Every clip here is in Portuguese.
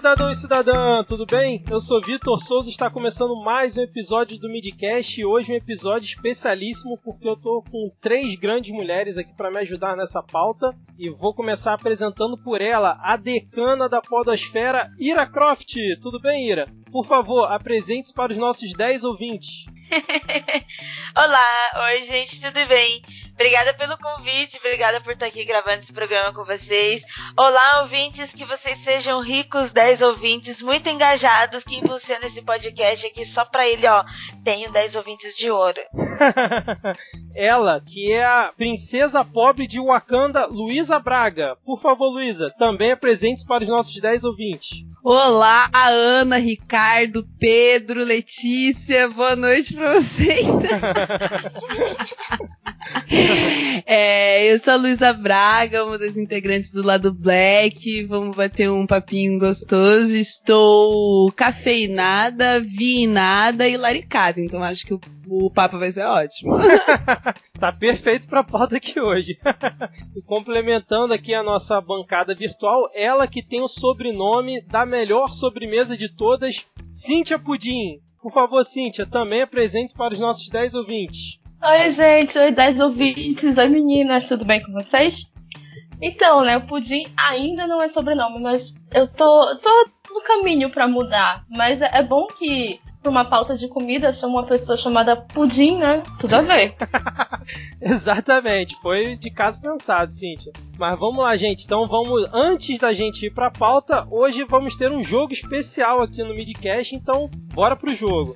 cidadão e cidadã, tudo bem? Eu sou Vitor Souza e está começando mais um episódio do Midcast e hoje um episódio especialíssimo porque eu tô com três grandes mulheres aqui para me ajudar nessa pauta e vou começar apresentando por ela a decana da podosfera, Ira Croft. Tudo bem, Ira? Por favor, apresente-se para os nossos 10 ouvintes. Olá, oi gente, tudo bem? Obrigada pelo convite, obrigada por estar aqui gravando esse programa com vocês. Olá, ouvintes, que vocês sejam ricos, 10 ouvintes muito engajados que impulsionam esse podcast aqui só pra ele, ó. Tenho 10 ouvintes de ouro. Ela, que é a princesa pobre de Wakanda, Luísa Braga. Por favor, Luísa, também apresente para os nossos 10 ouvintes. Olá, Ana, Ricardo, Pedro, Letícia, boa noite para vocês. é, eu sou a Luísa Braga, uma das integrantes do lado Black. Vamos bater um papinho gostoso. Estou cafeinada, vinada e laricada, então acho que o, o papo vai ser ótimo. tá perfeito pra pauta aqui hoje. e complementando aqui a nossa bancada virtual, ela que tem o sobrenome da melhor sobremesa de todas, Cíntia Pudim. Por favor, Cíntia, também apresente para os nossos 10 ouvintes. Oi, gente, oi, 10 ouvintes, oi meninas, tudo bem com vocês? Então, né, o Pudim ainda não é sobrenome, mas eu tô, tô no caminho para mudar. Mas é, é bom que pra uma pauta de comida, eu chamo uma pessoa chamada Pudim, né? Tudo a ver. Exatamente, foi de caso pensado, Cíntia. Mas vamos lá, gente. Então vamos, antes da gente ir pra pauta, hoje vamos ter um jogo especial aqui no Midcast, então bora pro jogo.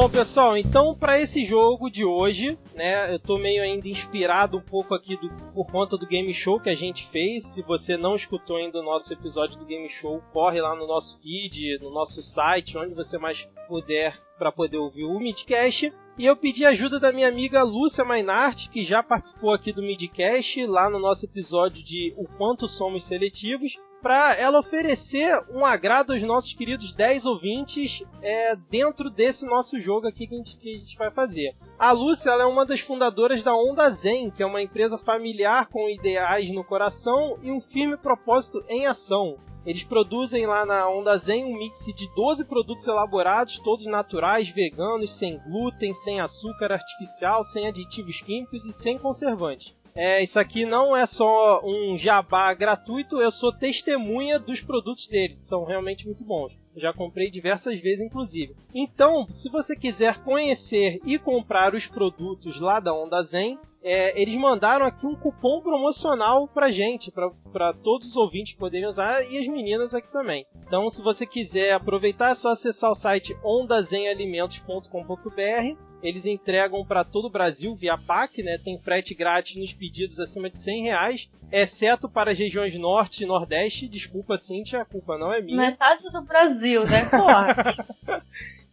Bom, pessoal, então para esse jogo de hoje, né, eu tô meio ainda inspirado um pouco aqui do, por conta do game show que a gente fez. Se você não escutou ainda o nosso episódio do game show, corre lá no nosso feed, no nosso site, onde você mais puder para poder ouvir o Midcast. E eu pedi ajuda da minha amiga Lúcia Mainart, que já participou aqui do Midcast, lá no nosso episódio de O Quanto Somos Seletivos para ela oferecer um agrado aos nossos queridos 10 ouvintes é, dentro desse nosso jogo aqui que a, gente, que a gente vai fazer. A Lúcia é uma das fundadoras da Onda Zen, que é uma empresa familiar com ideais no coração e um firme propósito em ação. Eles produzem lá na Onda Zen um mix de 12 produtos elaborados, todos naturais, veganos, sem glúten, sem açúcar artificial, sem aditivos químicos e sem conservantes. É, isso aqui não é só um jabá gratuito, eu sou testemunha dos produtos deles, são realmente muito bons. Já comprei diversas vezes, inclusive. Então, se você quiser conhecer e comprar os produtos lá da Onda Zen, é, eles mandaram aqui um cupom promocional pra gente, para todos os ouvintes poderem usar e as meninas aqui também. Então, se você quiser aproveitar, é só acessar o site ondazenalimentos.com.br eles entregam para todo o Brasil via PAC, né? Tem frete grátis nos pedidos acima de 100 reais, exceto para as regiões norte e nordeste. Desculpa, Cintia, a culpa não é minha. Metade do Brasil, né? Porra.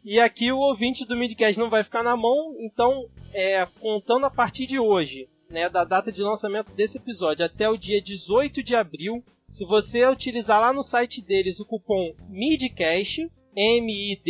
e aqui o ouvinte do Midcast não vai ficar na mão, então, é, contando a partir de hoje, né, da data de lançamento desse episódio até o dia 18 de abril, se você utilizar lá no site deles o cupom MIDCAST, M-I-D-C-A-S-T,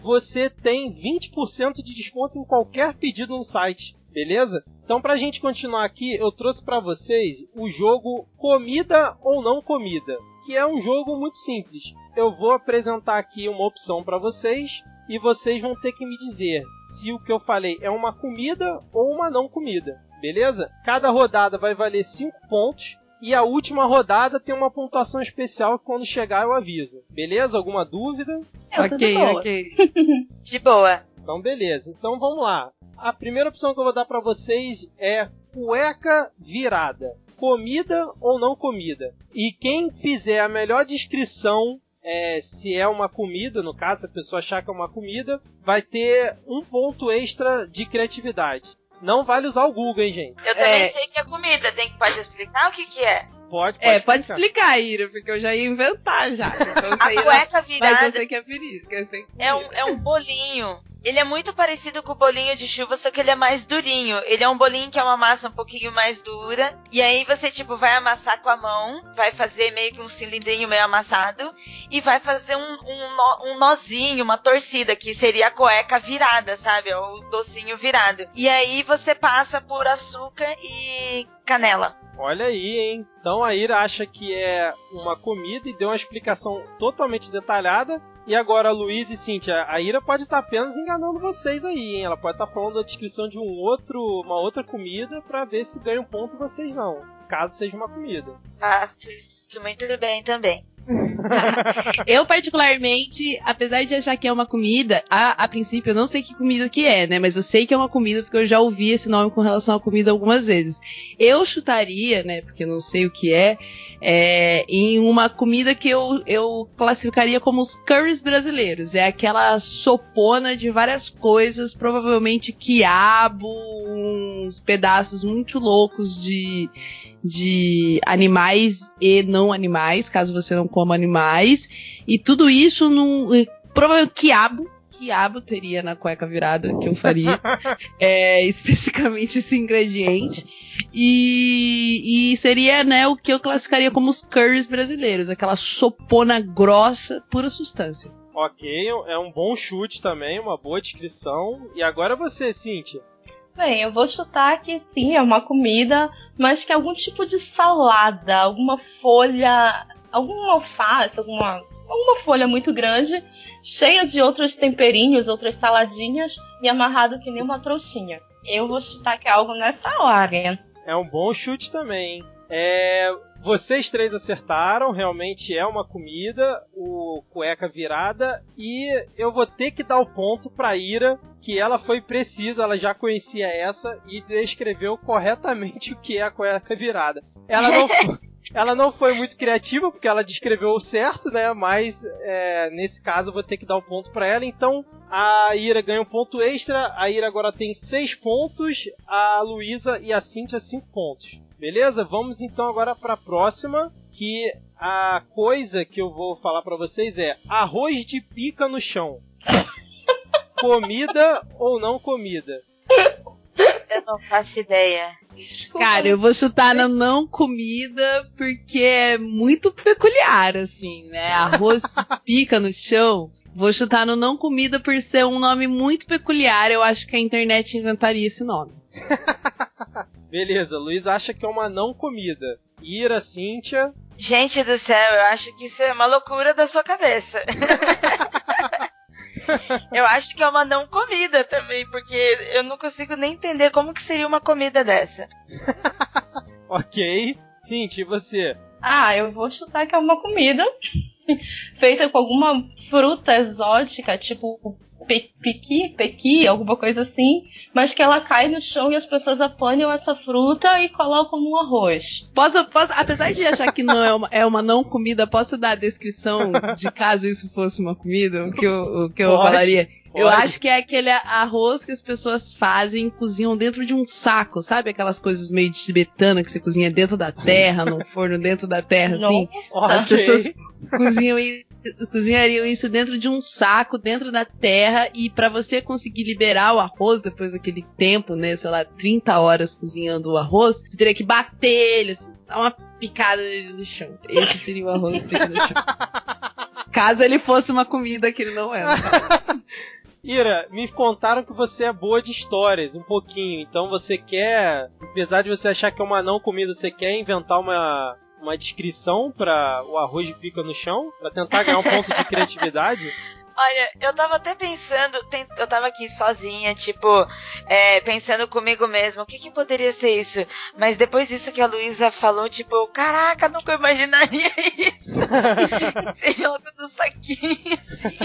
você tem 20% de desconto em qualquer pedido no site, beleza? Então, para a gente continuar aqui, eu trouxe para vocês o jogo Comida ou Não Comida, que é um jogo muito simples. Eu vou apresentar aqui uma opção para vocês e vocês vão ter que me dizer se o que eu falei é uma comida ou uma não comida, beleza? Cada rodada vai valer 5 pontos e a última rodada tem uma pontuação especial que quando chegar eu aviso. Beleza? Alguma dúvida? Eu ok, ok. de boa. Então, beleza. Então vamos lá. A primeira opção que eu vou dar para vocês é cueca virada. Comida ou não comida? E quem fizer a melhor descrição é, se é uma comida, no caso, se a pessoa achar que é uma comida, vai ter um ponto extra de criatividade. Não vale usar o Google, hein, gente? Eu também é... sei que é comida. Tem que pode explicar o que, que é? Pode, pode É, explicar. pode explicar, Ira, porque eu já ia inventar já. Então, a cueca virada. Mas eu sei que é perigo. É, um, é um bolinho Ele é muito parecido com o bolinho de chuva, só que ele é mais durinho. Ele é um bolinho que é uma massa um pouquinho mais dura. E aí você, tipo, vai amassar com a mão, vai fazer meio que um cilindrinho meio amassado, e vai fazer um, um, nó, um nozinho, uma torcida, que seria a cueca virada, sabe? O docinho virado. E aí você passa por açúcar e canela. Olha aí, hein? Então a Ira acha que é uma comida e deu uma explicação totalmente detalhada. E agora, Luiz e Cintia, a Ira pode estar apenas enganando vocês aí, hein? Ela pode estar falando da descrição de um outro, uma outra comida para ver se ganha um ponto vocês não, caso seja uma comida. Isso muito bem também. eu, particularmente, apesar de achar que é uma comida, a, a, princípio eu não sei que comida que é, né? Mas eu sei que é uma comida porque eu já ouvi esse nome com relação à comida algumas vezes. Eu chutaria, né? Porque eu não sei o que é, é em uma comida que eu, eu classificaria como os curries brasileiros. É aquela sopona de várias coisas, provavelmente quiabo, uns pedaços muito loucos de de animais e não animais, caso você não coma animais. E tudo isso num. Provavelmente quiabo. Quiabo teria na cueca virada que eu faria. é, especificamente esse ingrediente. E, e, seria né, o que eu classificaria como os curries brasileiros aquela sopona grossa, pura substância. Ok, é um bom chute também, uma boa descrição. E agora você, Cíntia. Bem, eu vou chutar que sim, é uma comida, mas que é algum tipo de salada, alguma folha, alguma alface, alguma, alguma folha muito grande, cheia de outros temperinhos, outras saladinhas e amarrado que nem uma trouxinha. Eu vou chutar que é algo nessa área. É um bom chute também. É, vocês três acertaram, realmente é uma comida, o cueca virada, e eu vou ter que dar o ponto pra Ira, que ela foi precisa, ela já conhecia essa e descreveu corretamente o que é a cueca virada. Ela não foi, ela não foi muito criativa, porque ela descreveu o certo, né? Mas é, nesse caso eu vou ter que dar o ponto para ela. Então a Ira ganha um ponto extra, a Ira agora tem seis pontos, a Luísa e a Cintia cinco pontos. Beleza? Vamos então agora para a próxima, que a coisa que eu vou falar para vocês é arroz de pica no chão. comida ou não comida? Eu não faço ideia. Cara, eu vou chutar na não comida porque é muito peculiar, assim, né? Arroz de pica no chão. Vou chutar no não comida por ser um nome muito peculiar. Eu acho que a internet inventaria esse nome. Beleza, Luiz acha que é uma não comida. Ira, Cíntia. Gente do céu, eu acho que isso é uma loucura da sua cabeça. eu acho que é uma não comida também, porque eu não consigo nem entender como que seria uma comida dessa. ok. Cintia, e você? Ah, eu vou chutar que é uma comida feita com alguma fruta exótica, tipo pequi, pequi, alguma coisa assim, mas que ela cai no chão e as pessoas apanham essa fruta e colocam no arroz. Posso, posso, apesar de achar que não é uma, é uma não comida, posso dar a descrição de caso isso fosse uma comida, o que eu, o que eu falaria? Pode. Eu acho que é aquele arroz que as pessoas fazem, cozinham dentro de um saco, sabe? Aquelas coisas meio tibetana que você cozinha dentro da terra, no forno dentro da terra, assim. As pessoas cozinham e cozinhariam isso dentro de um saco, dentro da terra, e para você conseguir liberar o arroz depois daquele tempo, né, sei lá, 30 horas cozinhando o arroz, você teria que bater ele, assim, dar uma picada no chão. Esse seria o arroz picado no chão. Caso ele fosse uma comida que ele não é. Ira, me contaram que você é boa de histórias, um pouquinho. Então você quer, apesar de você achar que é uma não comida, você quer inventar uma uma descrição para o arroz de pica no chão, para tentar ganhar um ponto de criatividade? Olha, eu tava até pensando, eu tava aqui sozinha, tipo, é, pensando comigo mesmo, o que, que poderia ser isso? Mas depois disso que a Luísa falou, tipo, caraca, nunca imaginaria isso. Seria algo do saquinho, assim.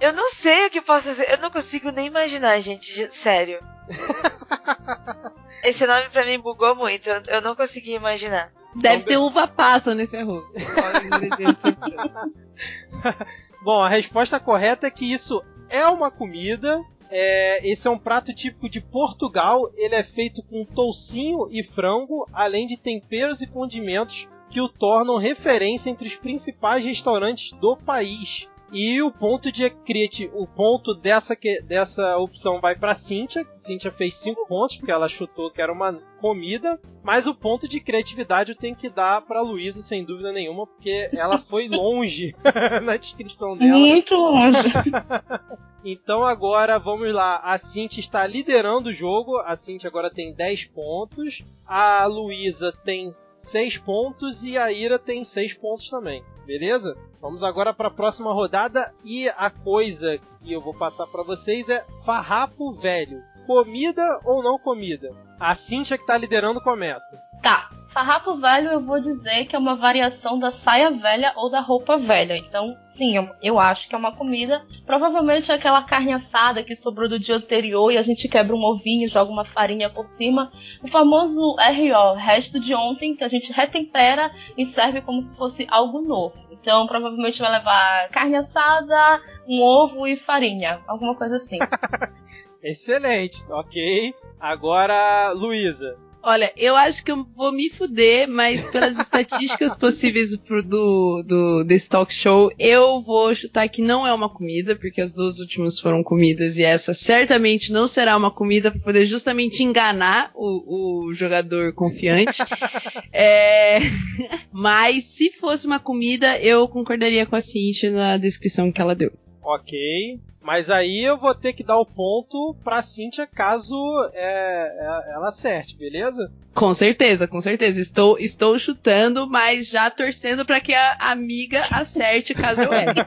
Eu não sei o que possa ser, eu não consigo nem imaginar, gente, sério. Esse nome pra mim bugou muito, eu não consegui imaginar. Deve ter uva passa nesse arroz. Bom, a resposta correta é que isso é uma comida. É, esse é um prato típico de Portugal. Ele é feito com toucinho e frango, além de temperos e condimentos que o tornam referência entre os principais restaurantes do país. E o ponto de criati o ponto dessa, que, dessa opção vai para Cíntia. Cíntia fez 5 pontos, porque ela chutou que era uma comida. Mas o ponto de criatividade eu tenho que dar para Luísa, sem dúvida nenhuma, porque ela foi longe na descrição dela. Muito longe. então agora vamos lá. A Cintia está liderando o jogo. A Cintia agora tem 10 pontos. A Luísa tem 6 pontos e a Ira tem 6 pontos também. Beleza? Vamos agora para a próxima rodada e a coisa que eu vou passar para vocês é farrapo velho. Comida ou não comida? A Cintia que tá liderando começa. Tá. Farrapo velho eu vou dizer que é uma variação da saia velha ou da roupa velha. Então, sim, eu, acho que é uma comida. Provavelmente é aquela carne assada que sobrou do dia anterior e a gente quebra um ovinho, joga uma farinha por cima. O famoso RO, resto de ontem, que a gente retempera e serve como se fosse algo novo. Então, provavelmente vai levar carne assada, um ovo e farinha. Alguma coisa assim. Excelente, ok. Agora, Luísa. Olha, eu acho que eu vou me fuder, mas pelas estatísticas possíveis do, do, desse talk show, eu vou chutar que não é uma comida, porque as duas últimas foram comidas e essa certamente não será uma comida para poder justamente enganar o, o jogador confiante. é, mas se fosse uma comida, eu concordaria com a Cintia na descrição que ela deu. Ok. Mas aí eu vou ter que dar o ponto pra Cintia caso é, é, ela acerte, beleza? Com certeza, com certeza. Estou, estou chutando, mas já torcendo para que a amiga acerte caso eu erre.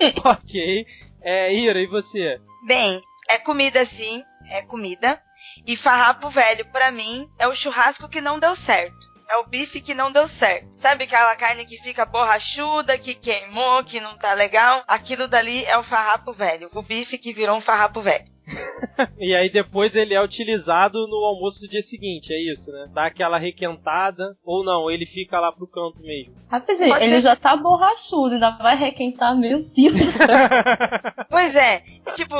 ok. É, Ira, e você? Bem, é comida sim, é comida. E farrapo velho, para mim, é o churrasco que não deu certo é o bife que não deu certo. Sabe aquela carne que fica borrachuda, que queimou, que não tá legal? Aquilo dali é o farrapo velho. O bife que virou um farrapo velho. e aí depois ele é utilizado no almoço do dia seguinte, é isso, né? Dá aquela requentada, ou não, ele fica lá pro canto mesmo. Rapidinho, ele já tá borrachudo, ainda vai requentar, meu Deus do céu. pois é, tipo,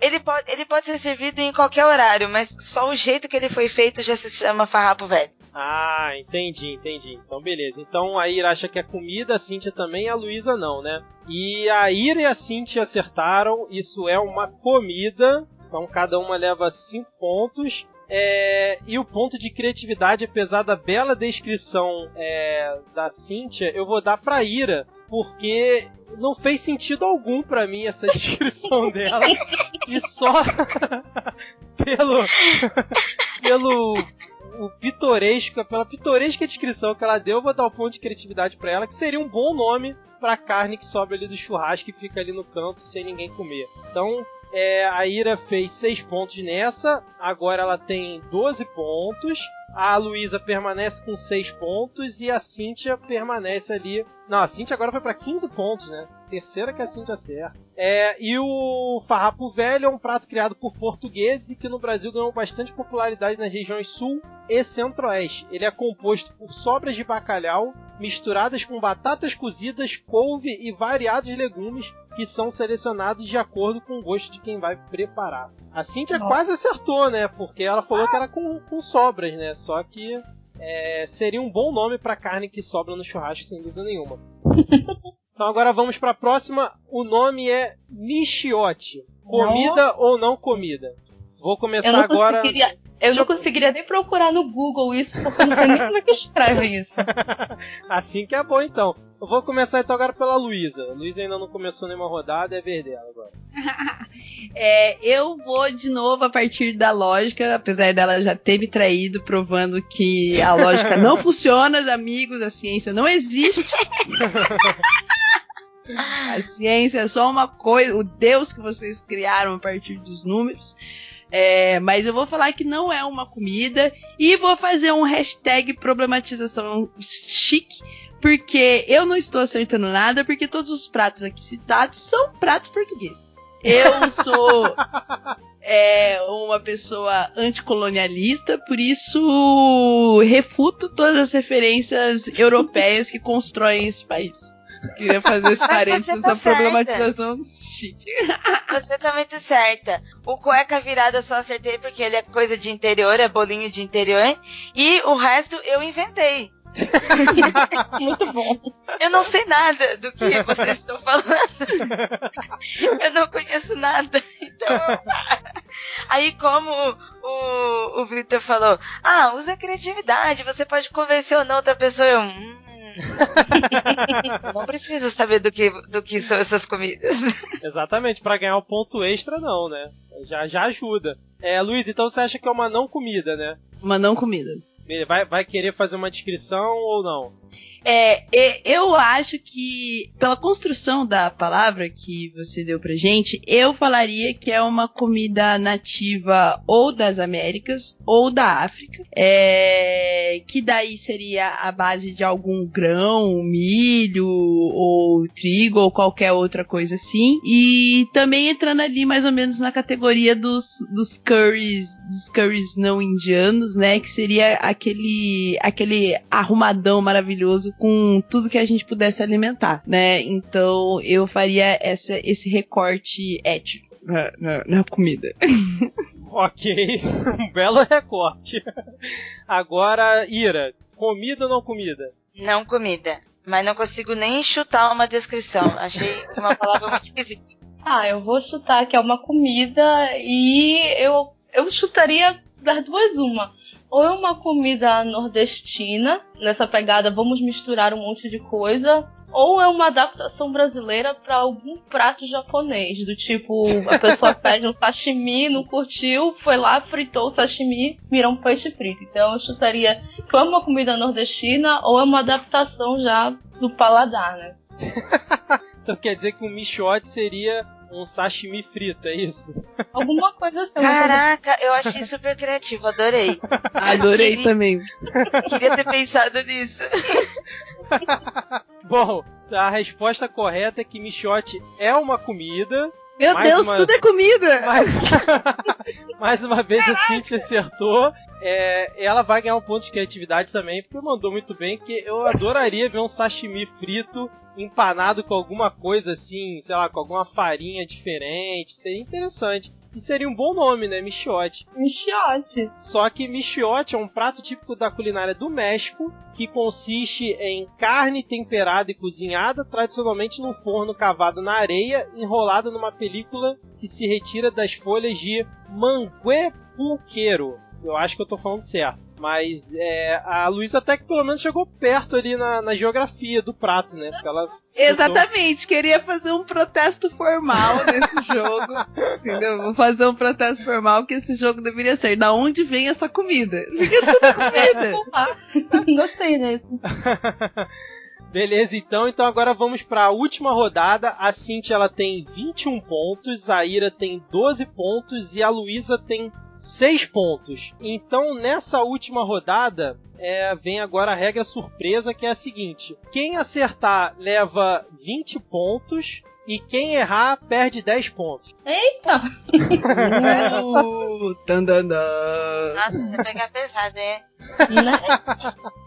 ele pode, ele pode ser servido em qualquer horário, mas só o jeito que ele foi feito já se chama farrapo velho. Ah, entendi, entendi. Então, beleza. Então a Ira acha que é comida, a Cintia também, a Luísa não, né? E a Ira e a Cintia acertaram, isso é uma comida. Então cada uma leva 5 pontos. É, e o ponto de criatividade, apesar da bela descrição é, da Cintia, eu vou dar pra Ira, porque não fez sentido algum para mim essa descrição dela. e só pelo pelo o pitoresco, pela pitoresca descrição que ela deu, eu vou dar o ponto de criatividade para ela, que seria um bom nome pra carne que sobra ali do churrasco e fica ali no canto sem ninguém comer. Então, é, a Ira fez 6 pontos nessa, agora ela tem 12 pontos. A Luísa permanece com 6 pontos e a Cíntia permanece ali. Não, a Cíntia agora foi para 15 pontos, né? Terceira que a Cíntia acerta. É, e o farrapo velho é um prato criado por portugueses e que no Brasil ganhou bastante popularidade nas regiões sul e centro-oeste. Ele é composto por sobras de bacalhau misturadas com batatas cozidas, couve e variados legumes que são selecionados de acordo com o gosto de quem vai preparar. A Cintia Nossa. quase acertou, né? Porque ela falou que era com, com sobras, né? Só que é, seria um bom nome para carne que sobra no churrasco, sem dúvida nenhuma. então agora vamos para a próxima. O nome é Michiote. Comida Nossa. ou não comida? Vou começar agora. Eu não conseguiria nem procurar no Google isso, porque eu não sei nem como é que escreve isso. assim que é bom, então. Eu vou começar então agora pela Luísa. A Luísa ainda não começou nenhuma rodada, é verde dela agora. é, eu vou de novo a partir da lógica, apesar dela já ter me traído, provando que a lógica não funciona, amigos, a ciência não existe. A ciência é só uma coisa, o Deus que vocês criaram a partir dos números. É, mas eu vou falar que não é uma comida e vou fazer um hashtag problematização chique, porque eu não estou acertando nada, porque todos os pratos aqui citados são pratos portugueses. Eu sou é, uma pessoa anticolonialista, por isso refuto todas as referências europeias que constroem esse país. Queria fazer esse parênteses, tá essa problematização chique. Você tá muito certa. O cueca virada eu só acertei porque ele é coisa de interior, é bolinho de interior. E o resto eu inventei. Muito bom. Eu não sei nada do que vocês estão falando. Eu não conheço nada. Então. Aí, como o, o Victor falou, ah, usa criatividade, você pode convencer ou não outra pessoa. Eu, hum, não preciso saber do que, do que são essas comidas. Exatamente, para ganhar o ponto extra não, né? Já, já ajuda. É, Luiz, então você acha que é uma não comida, né? Uma não comida. Vai, vai querer fazer uma descrição ou não? É, eu acho que, pela construção da palavra que você deu pra gente, eu falaria que é uma comida nativa ou das Américas ou da África. É, que daí seria a base de algum grão, milho ou trigo ou qualquer outra coisa assim. E também entrando ali mais ou menos na categoria dos, dos curries, dos curries não indianos, né? Que seria aquele, aquele arrumadão maravilhoso com tudo que a gente pudesse alimentar, né? Então eu faria essa, esse recorte ético. Na, na, na, comida. ok, um belo recorte. Agora, Ira, comida ou não comida? Não comida. Mas não consigo nem chutar uma descrição. Achei uma palavra muito esquisita. Ah, eu vou chutar que é uma comida e eu, eu chutaria das duas uma ou é uma comida nordestina, nessa pegada vamos misturar um monte de coisa, ou é uma adaptação brasileira para algum prato japonês, do tipo, a pessoa pede um sashimi, não curtiu, foi lá, fritou o sashimi, virou um peixe frito. Então eu chutaria que é uma comida nordestina ou é uma adaptação já do paladar, né? então quer dizer que um michote seria um sashimi frito, é isso? Alguma coisa assim. Caraca, coisa... eu achei super criativo, adorei. Adorei queria... também. Queria ter pensado nisso. Bom, a resposta correta é que michote é uma comida. Meu mais Deus, uma... tudo é comida! Mais, mais uma vez Caraca. a Cintia acertou. É, ela vai ganhar um ponto de criatividade também, porque mandou muito bem, que eu adoraria ver um sashimi frito empanado com alguma coisa assim, sei lá, com alguma farinha diferente. Seria interessante. E seria um bom nome, né? Michiote. Michiote. Só que michiote é um prato típico da culinária do México que consiste em carne temperada e cozinhada, tradicionalmente num forno cavado na areia, enrolada numa película que se retira das folhas de mangue pulqueiro. Eu acho que eu tô falando certo. Mas é, a Luísa até que pelo menos chegou perto ali na, na geografia do prato, né? Porque ela Exatamente, queria fazer um protesto formal nesse jogo. entendeu? Vou fazer um protesto formal que esse jogo deveria ser. Da onde vem essa comida? Porque tudo comida. Gostei desse. Beleza, então. Então agora vamos para a última rodada. A Cintia ela tem 21 pontos, a Ira tem 12 pontos e a Luísa tem 6 pontos. Então nessa última rodada é, vem agora a regra surpresa que é a seguinte: quem acertar leva 20 pontos e quem errar perde 10 pontos. Eita! uh, Nossa, você pega pesado, é?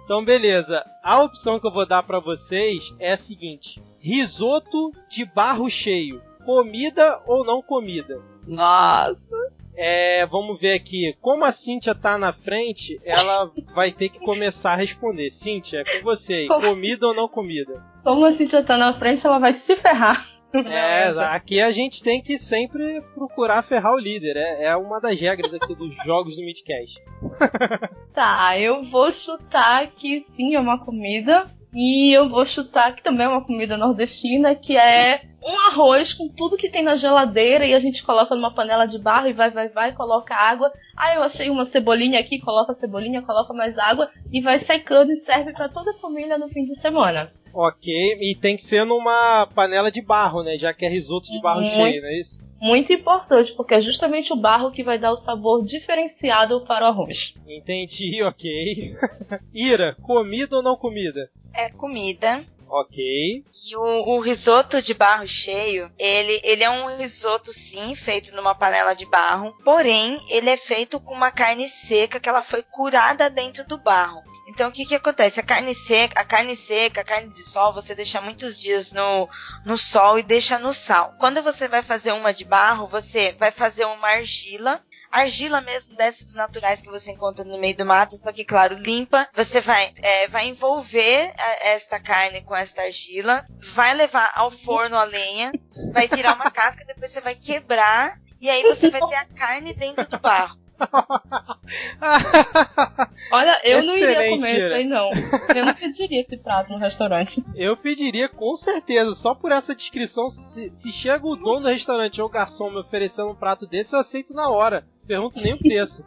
Então, beleza. A opção que eu vou dar para vocês é a seguinte: risoto de barro cheio. Comida ou não comida? Nossa! É, vamos ver aqui. Como a Cíntia tá na frente, ela vai ter que começar a responder. Cíntia, é com você aí. Comida ou não comida? Como a Cíntia tá na frente, ela vai se ferrar. É, aqui a gente tem que sempre procurar ferrar o líder. É, é uma das regras aqui dos jogos do Midcast. tá, eu vou chutar que sim, é uma comida. E eu vou chutar que também é uma comida nordestina, que é um arroz com tudo que tem na geladeira e a gente coloca numa panela de barro e vai, vai, vai, coloca água. Ah, eu achei uma cebolinha aqui, coloca a cebolinha, coloca mais água e vai secando e serve para toda a família no fim de semana. Ok, e tem que ser numa panela de barro, né? Já que é risoto de barro muito, cheio, não é isso? Muito importante, porque é justamente o barro que vai dar o sabor diferenciado para o arroz. Entendi, ok. Ira, comida ou não comida? É comida. Ok. E o, o, risoto de barro cheio, ele, ele é um risoto sim, feito numa panela de barro, porém ele é feito com uma carne seca que ela foi curada dentro do barro. Então o que que acontece? A carne seca, a carne seca, a carne de sol, você deixa muitos dias no, no sol e deixa no sal. Quando você vai fazer uma de barro, você vai fazer uma argila argila mesmo dessas naturais que você encontra no meio do mato, só que claro, limpa. Você vai, é, vai envolver a, esta carne com esta argila, vai levar ao forno a lenha, vai virar uma casca, depois você vai quebrar e aí você vai ter a carne dentro do barro. Olha, eu Excelente, não iria comer isso aí, não. Eu não pediria esse prato no restaurante. Eu pediria com certeza, só por essa descrição. Se, se chega o dono do restaurante ou o garçom me oferecendo um prato desse, eu aceito na hora. Pergunto nem o preço.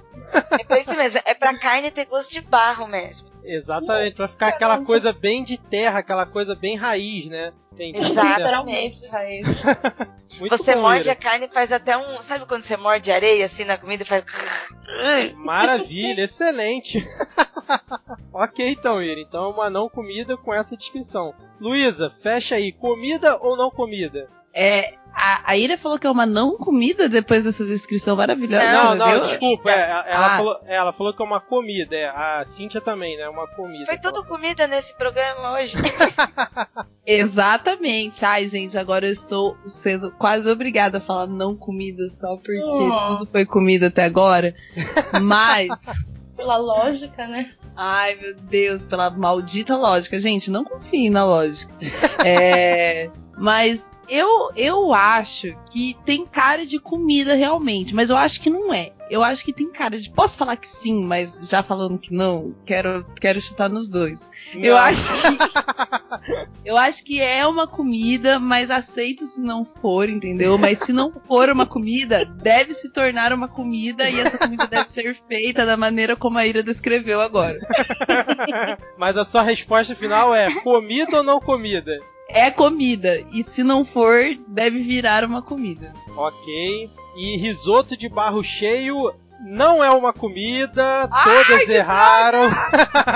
É por isso mesmo, é pra carne ter gosto de barro mesmo. Exatamente, pra ficar aquela coisa bem de terra, aquela coisa bem raiz, né? Exatamente. raiz. você bom, morde Ira. a carne e faz até um. Sabe quando você morde areia assim na comida e faz. Maravilha, excelente. ok, então, Ira. Então é uma não comida com essa descrição. Luísa, fecha aí. Comida ou não comida? É, a, a Ira falou que é uma não comida depois dessa descrição maravilhosa. Não, não, viu? desculpa. É, ela, ah. falou, é, ela falou que é uma comida. É, a Cíntia também, né? Uma comida. Foi tudo comida nesse programa hoje. Exatamente. Ai, gente, agora eu estou sendo quase obrigada a falar não comida só porque oh. tudo foi comida até agora. Mas. Pela lógica, né? Ai, meu Deus, pela maldita lógica. Gente, não confiem na lógica. É. Mas eu, eu acho que tem cara de comida realmente, mas eu acho que não é. Eu acho que tem cara de. Posso falar que sim, mas já falando que não, quero, quero chutar nos dois. Não. Eu acho que. eu acho que é uma comida, mas aceito se não for, entendeu? Mas se não for uma comida, deve se tornar uma comida e essa comida deve ser feita da maneira como a Ira descreveu agora. mas a sua resposta final é comida ou não comida? É comida. E se não for, deve virar uma comida. Ok. E risoto de barro cheio não é uma comida, Ai, todas erraram.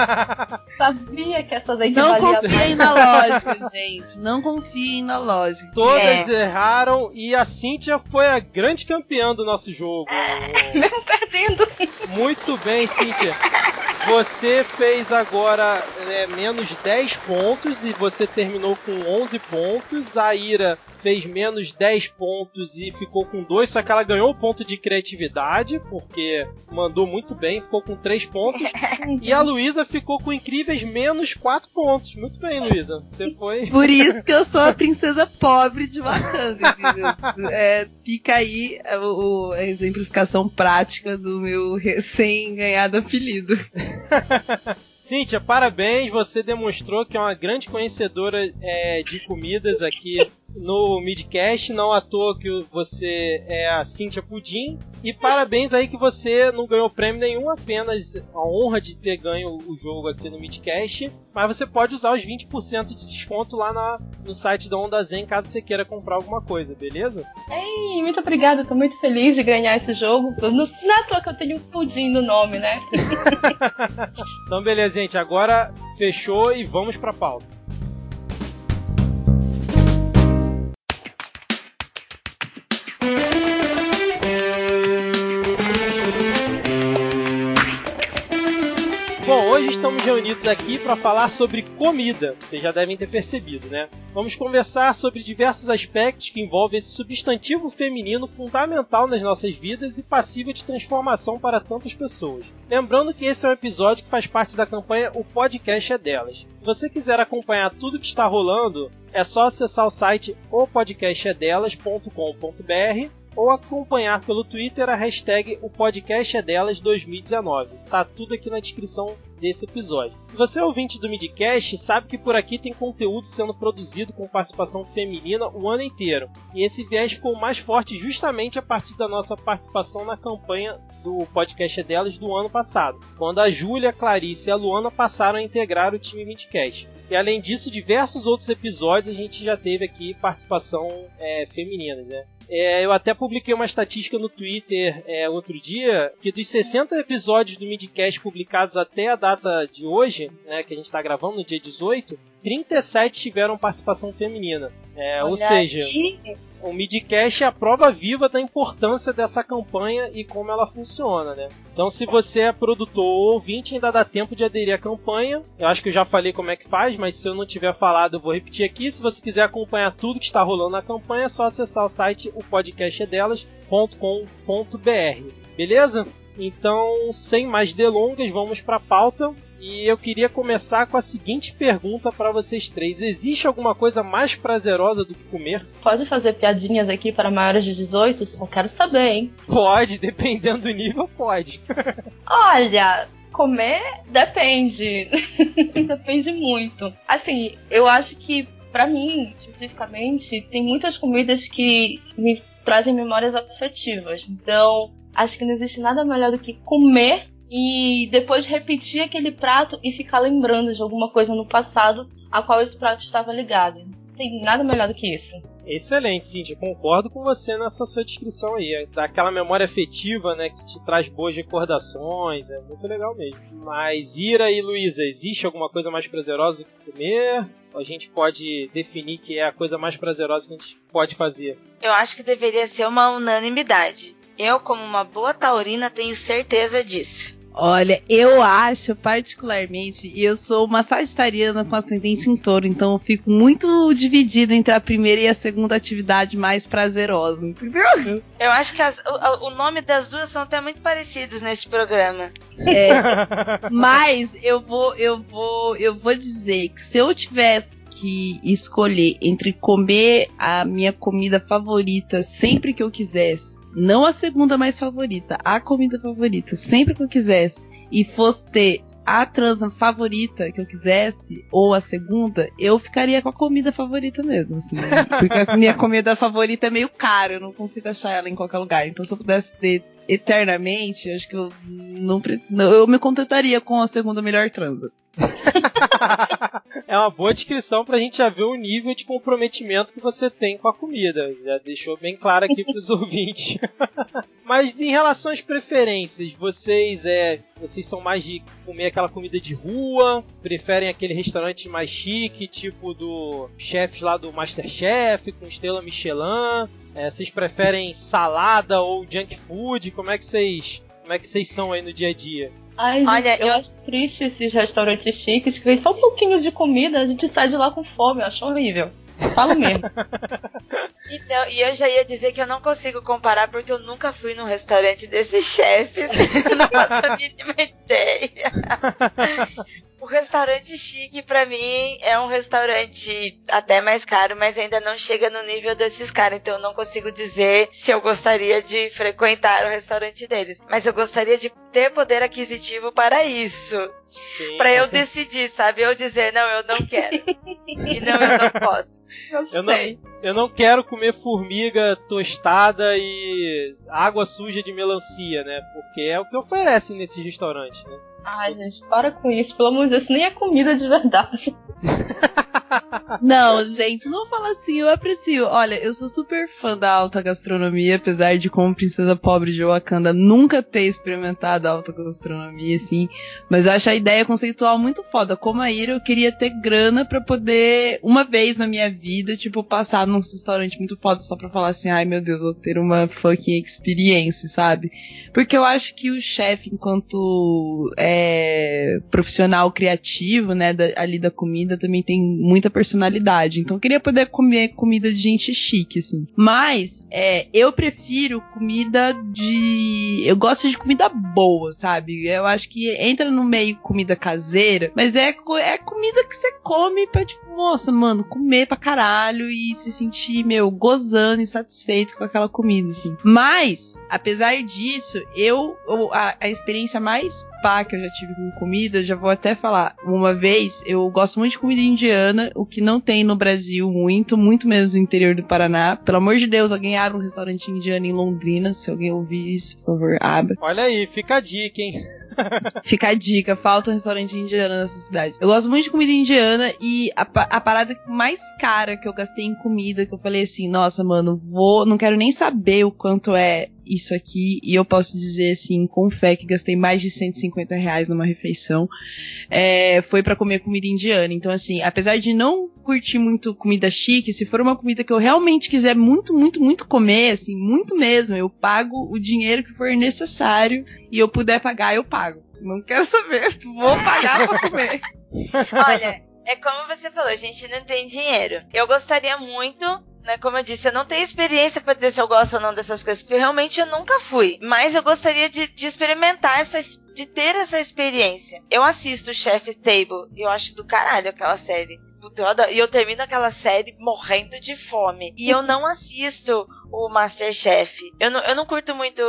Sabia que essa daí Não confiem na lógica, gente. Não confiem na lógica. Todas é. erraram e a Cíntia foi a grande campeã do nosso jogo. Mesmo perdendo. Muito bem, Cíntia. Você fez agora é, menos 10 pontos e você terminou com 11 pontos. A Ira fez menos 10 pontos e ficou com 2, só que ela ganhou o ponto de criatividade, porque mandou muito bem, ficou com 3 pontos. e a Luísa ficou com incríveis menos 4 pontos. Muito bem, Luísa. Você foi. Por isso que eu sou a princesa pobre de Wakanda, entendeu? É, fica aí a, a exemplificação prática do meu recém-ganhado apelido. Cíntia, parabéns, você demonstrou que é uma grande conhecedora é, de comidas aqui no Midcast, não à toa que você é a Cíntia Pudim. E parabéns aí que você não ganhou prêmio nenhum, apenas a honra de ter ganho o jogo aqui no Midcast. Mas você pode usar os 20% de desconto lá na, no site da Onda Zen caso você queira comprar alguma coisa, beleza? Ei, muito obrigada, tô muito feliz de ganhar esse jogo. Não, não é à toa que eu tenho um pudim no nome, né? então beleza, gente, agora fechou e vamos pra pauta. Aqui para falar sobre comida. Vocês já devem ter percebido, né? Vamos conversar sobre diversos aspectos que envolvem esse substantivo feminino fundamental nas nossas vidas e passível de transformação para tantas pessoas. Lembrando que esse é um episódio que faz parte da campanha O Podcast é Delas. Se você quiser acompanhar tudo que está rolando, é só acessar o site opodcastedelas.com.br ou acompanhar pelo Twitter a hashtag o podcast é delas 2019. Tá tudo aqui na descrição desse episódio. Se você é ouvinte do Midcast, sabe que por aqui tem conteúdo sendo produzido com participação feminina o ano inteiro. E esse viés ficou mais forte justamente a partir da nossa participação na campanha do podcast é delas do ano passado, quando a Júlia, a Clarice e a Luana passaram a integrar o time Midcast. E além disso, diversos outros episódios a gente já teve aqui participação é, feminina, né? É, eu até publiquei uma estatística no Twitter é, outro dia que dos 60 episódios do Midcast publicados até a data de hoje, né, que a gente está gravando no dia 18, 37 tiveram participação feminina. É, ou seja, aí. o Midcast é a prova viva da importância dessa campanha e como ela funciona, né? Então, se você é produtor ou ouvinte, ainda dá tempo de aderir à campanha. Eu acho que eu já falei como é que faz, mas se eu não tiver falado, eu vou repetir aqui. Se você quiser acompanhar tudo que está rolando na campanha, é só acessar o site o podcast é delas.com.br. Beleza? Então, sem mais delongas, vamos para a pauta. E eu queria começar com a seguinte pergunta para vocês três: Existe alguma coisa mais prazerosa do que comer? Pode fazer piadinhas aqui para maiores de 18? Só quero saber, hein? Pode, dependendo do nível, pode. Olha, comer depende. depende muito. Assim, eu acho que para mim, especificamente, tem muitas comidas que me trazem memórias afetivas. Então, acho que não existe nada melhor do que comer e depois repetir aquele prato e ficar lembrando de alguma coisa no passado a qual esse prato estava ligado. Não tem nada melhor do que isso. Excelente, Cintia. Concordo com você nessa sua descrição aí. É daquela memória afetiva, né, que te traz boas recordações. É muito legal mesmo. Mas, Ira e Luísa, existe alguma coisa mais prazerosa do que comer? Ou a gente pode definir que é a coisa mais prazerosa que a gente pode fazer? Eu acho que deveria ser uma unanimidade. Eu, como uma boa taurina, tenho certeza disso. Olha, eu acho particularmente, e eu sou uma sagitariana com ascendente em touro, então eu fico muito dividida entre a primeira e a segunda atividade mais prazerosa, entendeu? Eu acho que as, o, o, nome das duas são até muito parecidos nesse programa. É, mas eu vou, eu vou, eu vou dizer que se eu tivesse que escolher entre comer a minha comida favorita sempre que eu quisesse não a segunda mais favorita, a comida favorita, sempre que eu quisesse, e fosse ter a transa favorita que eu quisesse, ou a segunda, eu ficaria com a comida favorita mesmo, assim. Porque a minha comida favorita é meio cara, eu não consigo achar ela em qualquer lugar. Então, se eu pudesse ter eternamente, acho que eu não, eu me contentaria com a segunda melhor transa. é uma boa descrição pra gente já ver o nível de comprometimento que você tem com a comida. Já deixou bem claro aqui pros ouvintes. Mas em relação às preferências, vocês é, vocês são mais de comer aquela comida de rua, preferem aquele restaurante mais chique, tipo do chefe lá do MasterChef, com estrela Michelin? É, vocês preferem salada ou junk food? Como é que vocês, como é que vocês são aí no dia a dia? Ai, gente, Olha, eu, eu acho triste esses restaurantes chiques que vem só um pouquinho de comida, a gente sai de lá com fome, eu acho horrível. Falo mesmo. Então, e eu já ia dizer que eu não consigo comparar porque eu nunca fui num restaurante desses chefes. não faço a mínima ideia. O restaurante chique, para mim, é um restaurante até mais caro, mas ainda não chega no nível desses caras. Então eu não consigo dizer se eu gostaria de frequentar o restaurante deles. Mas eu gostaria de ter poder aquisitivo para isso. para eu decidir, sabe? Eu dizer, não, eu não quero. e não, eu não posso. Eu, eu, não, eu não quero comer formiga tostada e água suja de melancia, né? Porque é o que oferecem nesses restaurantes, né? Ai, gente, para com isso. Pelo amor de Deus, nem é comida de verdade. Não, gente, não fala assim, eu aprecio. Olha, eu sou super fã da alta gastronomia, apesar de como princesa pobre de Wakanda nunca ter experimentado a alta gastronomia, assim. Mas eu acho a ideia conceitual muito foda. Como a Ira, eu queria ter grana para poder, uma vez na minha vida, tipo, passar num restaurante muito foda só pra falar assim, ai meu Deus, vou ter uma fucking experience, sabe? Porque eu acho que o chefe, enquanto é, profissional criativo, né, da, ali da comida, também tem muita personalidade. Então eu queria poder comer comida de gente chique, assim. Mas é, eu prefiro comida de. Eu gosto de comida boa, sabe? Eu acho que entra no meio comida caseira, mas é, é comida que você come pra, tipo, nossa, mano, comer pra caralho e se sentir, meu, gozando e satisfeito com aquela comida, assim. Mas, apesar disso, eu. A, a experiência mais pá que eu já tive com comida, já vou até falar. Uma vez, eu gosto muito de comida indiana o que não tem no Brasil muito, muito menos no interior do Paraná. Pelo amor de Deus, alguém abre um restaurante indiano em Londrina. Se alguém ouvir isso, por favor, abra. Olha aí, fica a dica, hein? Fica a dica, falta um restaurante indiano nessa cidade. Eu gosto muito de comida indiana e a, a, parada mais cara que eu gastei em comida, que eu falei assim, nossa, mano, vou, não quero nem saber o quanto é isso aqui, e eu posso dizer assim, com fé, que gastei mais de 150 reais numa refeição, é, foi para comer comida indiana. Então, assim, apesar de não curtir muito comida chique, se for uma comida que eu realmente quiser muito, muito, muito comer, assim, muito mesmo, eu pago o dinheiro que for necessário e eu puder pagar, eu pago. Não quero saber, vou pagar pra comer. Olha, é como você falou, a gente não tem dinheiro. Eu gostaria muito né? Como eu disse, eu não tenho experiência para dizer se eu gosto ou não dessas coisas, porque realmente eu nunca fui. Mas eu gostaria de, de experimentar essa de ter essa experiência. Eu assisto Chef's Table e eu acho do caralho aquela série. E eu termino aquela série morrendo de fome. E eu não assisto o Masterchef. Eu não, eu não curto muito.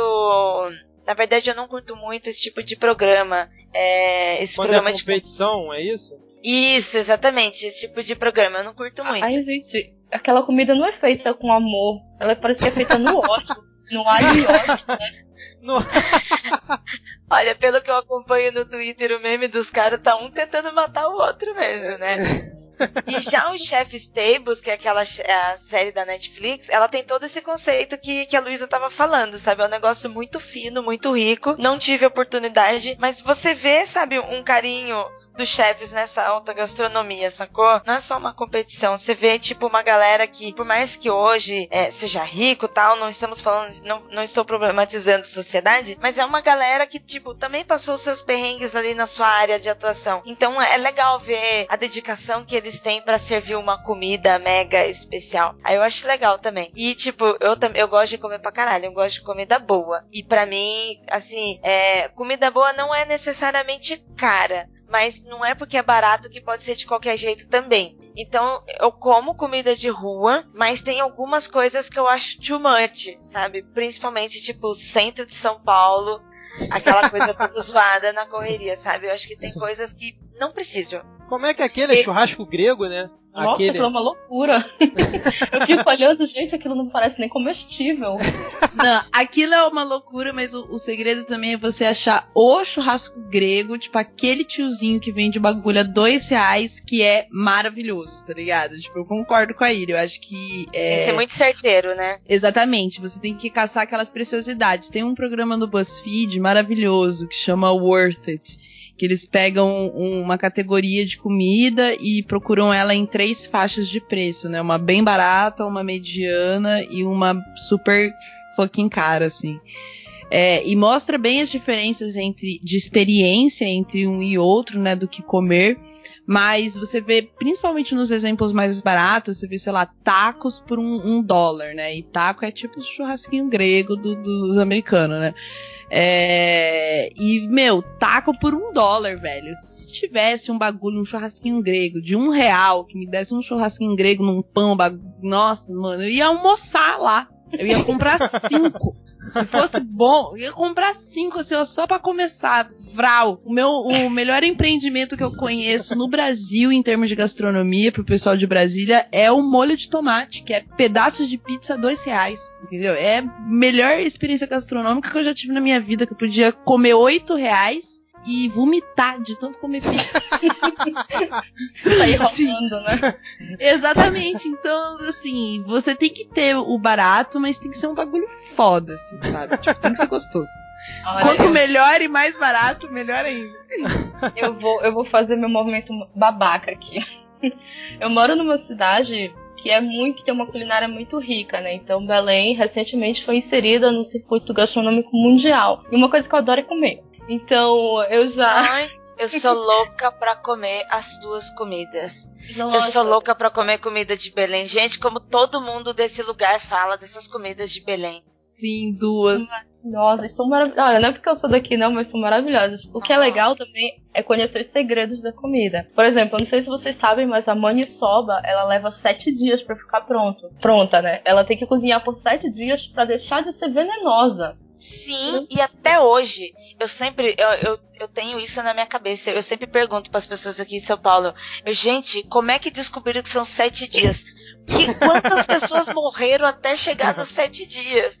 Na verdade, eu não curto muito esse tipo de programa. É, esse Quando programa é competição, de... é isso? Isso, exatamente. Esse tipo de programa. Eu não curto muito. Ai, gente, aquela comida não é feita com amor. Ela parece que é feita no ódio. no alho e ódio, né? No... Olha, pelo que eu acompanho no Twitter, o meme dos caras tá um tentando matar o outro mesmo, né? e já o Chef's Tables, que é aquela a série da Netflix, ela tem todo esse conceito que, que a Luísa tava falando, sabe? É um negócio muito fino, muito rico. Não tive oportunidade, mas você vê, sabe, um carinho dos chefes nessa alta gastronomia, sacou? Não é só uma competição. Você vê, tipo, uma galera que, por mais que hoje é, seja rico tal, não estamos falando, não, não estou problematizando sociedade, mas é uma galera que, tipo, também passou seus perrengues ali na sua área de atuação. Então é legal ver a dedicação que eles têm para servir uma comida mega especial. Aí eu acho legal também. E, tipo, eu, eu gosto de comer pra caralho, eu gosto de comida boa. E para mim, assim, é, comida boa não é necessariamente cara mas não é porque é barato que pode ser de qualquer jeito também. Então eu como comida de rua, mas tem algumas coisas que eu acho too much, sabe? Principalmente tipo centro de São Paulo, aquela coisa toda zoada na correria, sabe? Eu acho que tem coisas que não precisam. Como é que é aquele e... churrasco grego, né? Nossa, Aquele... aquilo é uma loucura. eu fico olhando, gente, aquilo não parece nem comestível. Não, aquilo é uma loucura, mas o, o, segredo também é você achar o churrasco grego, tipo aquele tiozinho que vende bagulho a dois reais, que é maravilhoso, tá ligado? Tipo, eu concordo com a Ira, eu acho que. É... Tem que ser muito certeiro, né? Exatamente, você tem que caçar aquelas preciosidades. Tem um programa no BuzzFeed maravilhoso que chama Worth It que eles pegam uma categoria de comida e procuram ela em três faixas de preço, né? Uma bem barata, uma mediana e uma super fucking cara, assim. É, e mostra bem as diferenças entre de experiência entre um e outro, né, do que comer. Mas você vê, principalmente nos exemplos mais baratos, você vê, sei lá, tacos por um, um dólar, né? E taco é tipo o churrasquinho grego do, dos americanos, né? É, e, meu, taco por um dólar, velho. Se tivesse um bagulho, um churrasquinho grego de um real, que me desse um churrasquinho grego num pão, bagulho, nossa, mano, eu ia almoçar lá. Eu ia comprar cinco. Se fosse bom, eu ia comprar cinco, assim, ó, só para começar. Vral. O meu o melhor empreendimento que eu conheço no Brasil, em termos de gastronomia, pro pessoal de Brasília, é o molho de tomate, que é pedaços de pizza dois reais. Entendeu? É a melhor experiência gastronômica que eu já tive na minha vida, que eu podia comer oito reais e vomitar de tanto comer pizza. Sair rolando, né? Exatamente. Então, assim, você tem que ter o barato, mas tem que ser um bagulho foda, assim, sabe? Tipo, tem que ser gostoso. Olha, Quanto eu... melhor e mais barato, melhor ainda. Eu vou, eu vou fazer meu movimento babaca aqui. Eu moro numa cidade que é muito, que tem uma culinária muito rica, né? Então Belém recentemente foi inserida no circuito gastronômico mundial. E uma coisa que eu adoro é comer. Então, eu já. Ai, eu sou louca pra comer as duas comidas. Nossa. Eu sou louca pra comer comida de Belém. Gente, como todo mundo desse lugar fala dessas comidas de Belém. Sim, duas. Nossa, são maravilhosas. Olha, não é porque eu sou daqui, não, mas são maravilhosas. O que é legal também é conhecer os segredos da comida. Por exemplo, eu não sei se vocês sabem, mas a maniçoba, ela leva sete dias para ficar pronto. Pronta, né? Ela tem que cozinhar por sete dias para deixar de ser venenosa. Sim, e até hoje, eu sempre, eu, eu, eu tenho isso na minha cabeça. Eu sempre pergunto para as pessoas aqui em São Paulo, gente, como é que descobriram que são sete dias? Que, quantas pessoas morreram até chegar nos sete dias?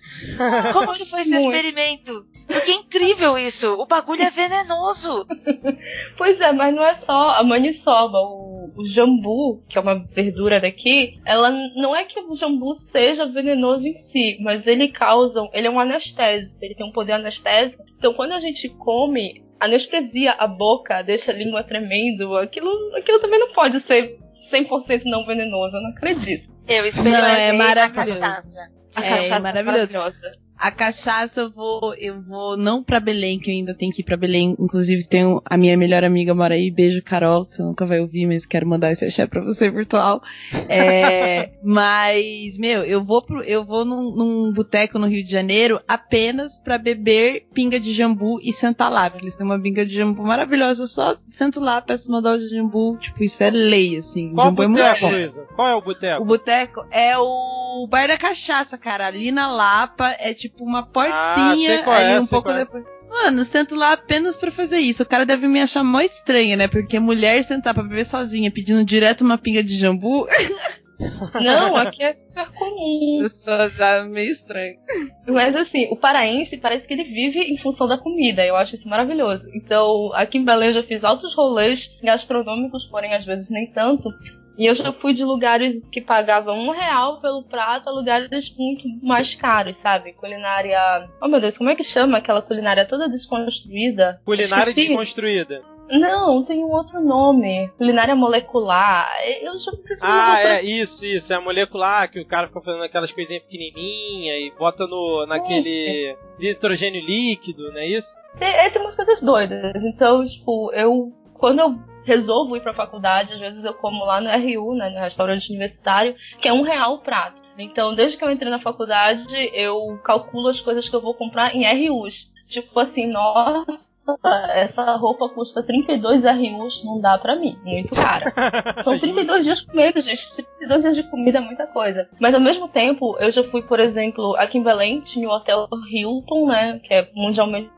Como que foi esse Muito. experimento? Porque é incrível isso. O bagulho é venenoso. pois é, mas não é só a maniçoba. O, o jambu, que é uma verdura daqui, ela não é que o jambu seja venenoso em si, mas ele causa. Ele é um anestésico, ele tem um poder anestésico. Então quando a gente come, anestesia a boca, deixa a língua tremendo, aquilo, aquilo também não pode ser 100% não venenoso, eu não acredito. Eu experimentei não, é maravilhoso. a cachaça. A é, cachaça é maravilhoso. A cachaça eu vou, eu vou não pra Belém, que eu ainda tenho que ir pra Belém. Inclusive, tenho a minha melhor amiga mora aí. Beijo, Carol. Você nunca vai ouvir, mas quero mandar esse axé pra você virtual. É, mas, meu, eu vou pro, eu vou num, num boteco no Rio de Janeiro apenas pra beber pinga de jambu e sentar lá. Porque eles têm uma pinga de jambu maravilhosa. Eu só sento lá, peço uma dose de jambu. Tipo, isso é lei, assim. Qual jambu é boteco, muito bom. Luísa? Qual é o boteco? O boteco é o Bar da Cachaça, cara. Ali na Lapa é tipo uma portinha sei qual é, ali um pouco é. depois. Mano, sento lá apenas pra fazer isso. O cara deve me achar mó estranha, né? Porque mulher sentar pra beber sozinha pedindo direto uma pinga de jambu, Não, aqui é super comum. pessoas já meio estranho. Mas assim, o paraense parece que ele vive em função da comida. Eu acho isso maravilhoso. Então, aqui em Belém eu já fiz altos rolês gastronômicos, porém às vezes nem tanto. E eu já fui de lugares que pagavam um real pelo prato a lugares muito mais caros, sabe? Culinária. Oh meu Deus, como é que chama aquela culinária toda desconstruída? Culinária desconstruída. Não, tem um outro nome. Culinária molecular. Eu já prefiro Ah, é, isso, isso. É a molecular que o cara fica fazendo aquelas coisinhas pequenininhas e bota no, naquele nitrogênio líquido, não é isso? Tem, é, tem umas coisas doidas. Então, tipo, eu. Quando eu resolvo ir pra faculdade, às vezes eu como lá no RU, né, no restaurante universitário, que é um real o prato. Então, desde que eu entrei na faculdade, eu calculo as coisas que eu vou comprar em RUs. Tipo assim, nossa, essa roupa custa 32 RUs, não dá pra mim, muito cara. São 32 dias comendo, gente. 32 dias de comida é muita coisa. Mas ao mesmo tempo, eu já fui, por exemplo, aqui em Belém, tinha o Hotel Hilton, né? Que é mundialmente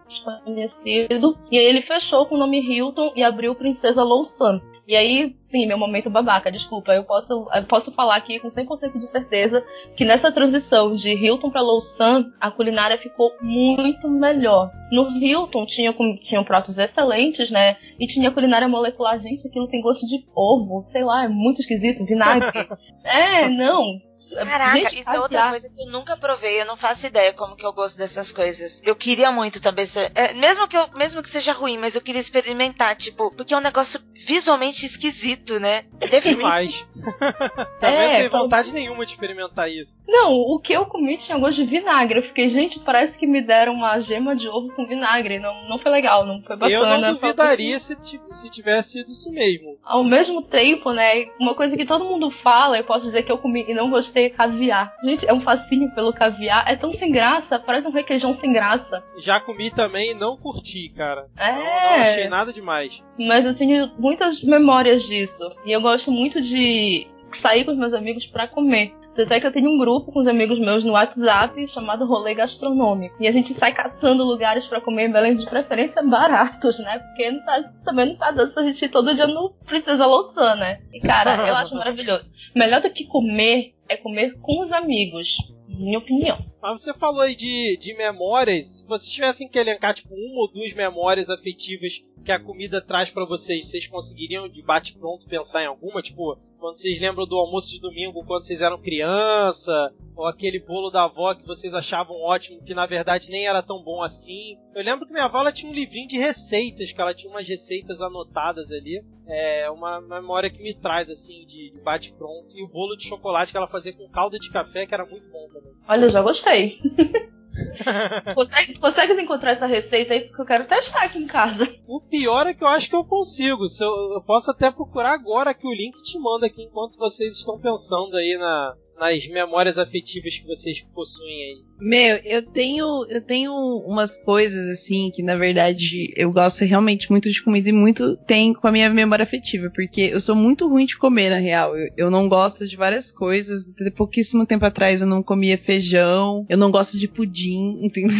conhecido. E aí ele fechou com o nome Hilton e abriu Princesa Louçã. E aí, sim, meu momento babaca, desculpa. Eu posso, eu posso falar aqui com 100% de certeza que nessa transição de Hilton para Louçã, a culinária ficou muito melhor. No Hilton tinha, tinham pratos excelentes, né? E tinha culinária molecular. Gente, aquilo tem gosto de ovo, sei lá, é muito esquisito, vinagre. é, não. Caraca, Gente, isso é outra coisa que eu nunca provei, eu não faço ideia como que eu gosto dessas coisas. Eu queria muito também ser, é, mesmo que eu, mesmo que seja ruim, mas eu queria experimentar, tipo, porque é um negócio visualmente esquisito, né? Deve ser Demais. Também É, não tenho então- vontade nenhuma de experimentar isso. Não, o que eu comi tinha gosto de vinagre. Eu fiquei, gente, parece que me deram uma gema de ovo com vinagre. Não, não foi legal, não foi bacana. eu não duvidaria se, se tivesse sido isso mesmo. Ao mesmo tempo, né, uma coisa que todo mundo fala, eu posso dizer que eu comi e não gostei é caviar. Gente, é um fascínio pelo caviar. É tão sem graça, parece um requeijão sem graça. Já comi também e não curti, cara. É. Não, não achei nada demais. Mas eu tenho muitas memórias disso. E eu gosto muito de sair com os meus amigos pra comer. Tanto é que eu tenho um grupo com os amigos meus no WhatsApp chamado Rolê Gastronômico. E a gente sai caçando lugares pra comer em Belém, de preferência baratos, né? Porque não tá- também não tá dando pra gente ir todo dia no Princesa Louçã, né? E cara, eu acho maravilhoso. Melhor do que comer é comer com os amigos, minha opinião. Mas você falou aí de, de memórias. Se vocês tivessem que elencar, tipo, uma ou duas memórias afetivas que a comida traz pra vocês, vocês conseguiriam de bate-pronto pensar em alguma? Tipo, quando vocês lembram do almoço de domingo quando vocês eram criança, ou aquele bolo da avó que vocês achavam ótimo, que na verdade nem era tão bom assim. Eu lembro que minha avó ela tinha um livrinho de receitas, que ela tinha umas receitas anotadas ali. É uma memória que me traz, assim, de, de bate-pronto. E o bolo de chocolate que ela fazia com calda de café, que era muito bom também. Olha, eu já gostei. Consegue, consegues encontrar essa receita aí? Porque eu quero testar aqui em casa. O pior é que eu acho que eu consigo. Se eu, eu posso até procurar agora que o link te manda aqui enquanto vocês estão pensando aí na, nas memórias afetivas que vocês possuem aí. Meu, eu tenho, eu tenho umas coisas assim que na verdade eu gosto realmente muito de comida e muito tem com a minha memória afetiva, porque eu sou muito ruim de comer na real. Eu, eu não gosto de várias coisas. Até pouquíssimo tempo atrás eu não comia feijão, eu não gosto de pudim, entendeu?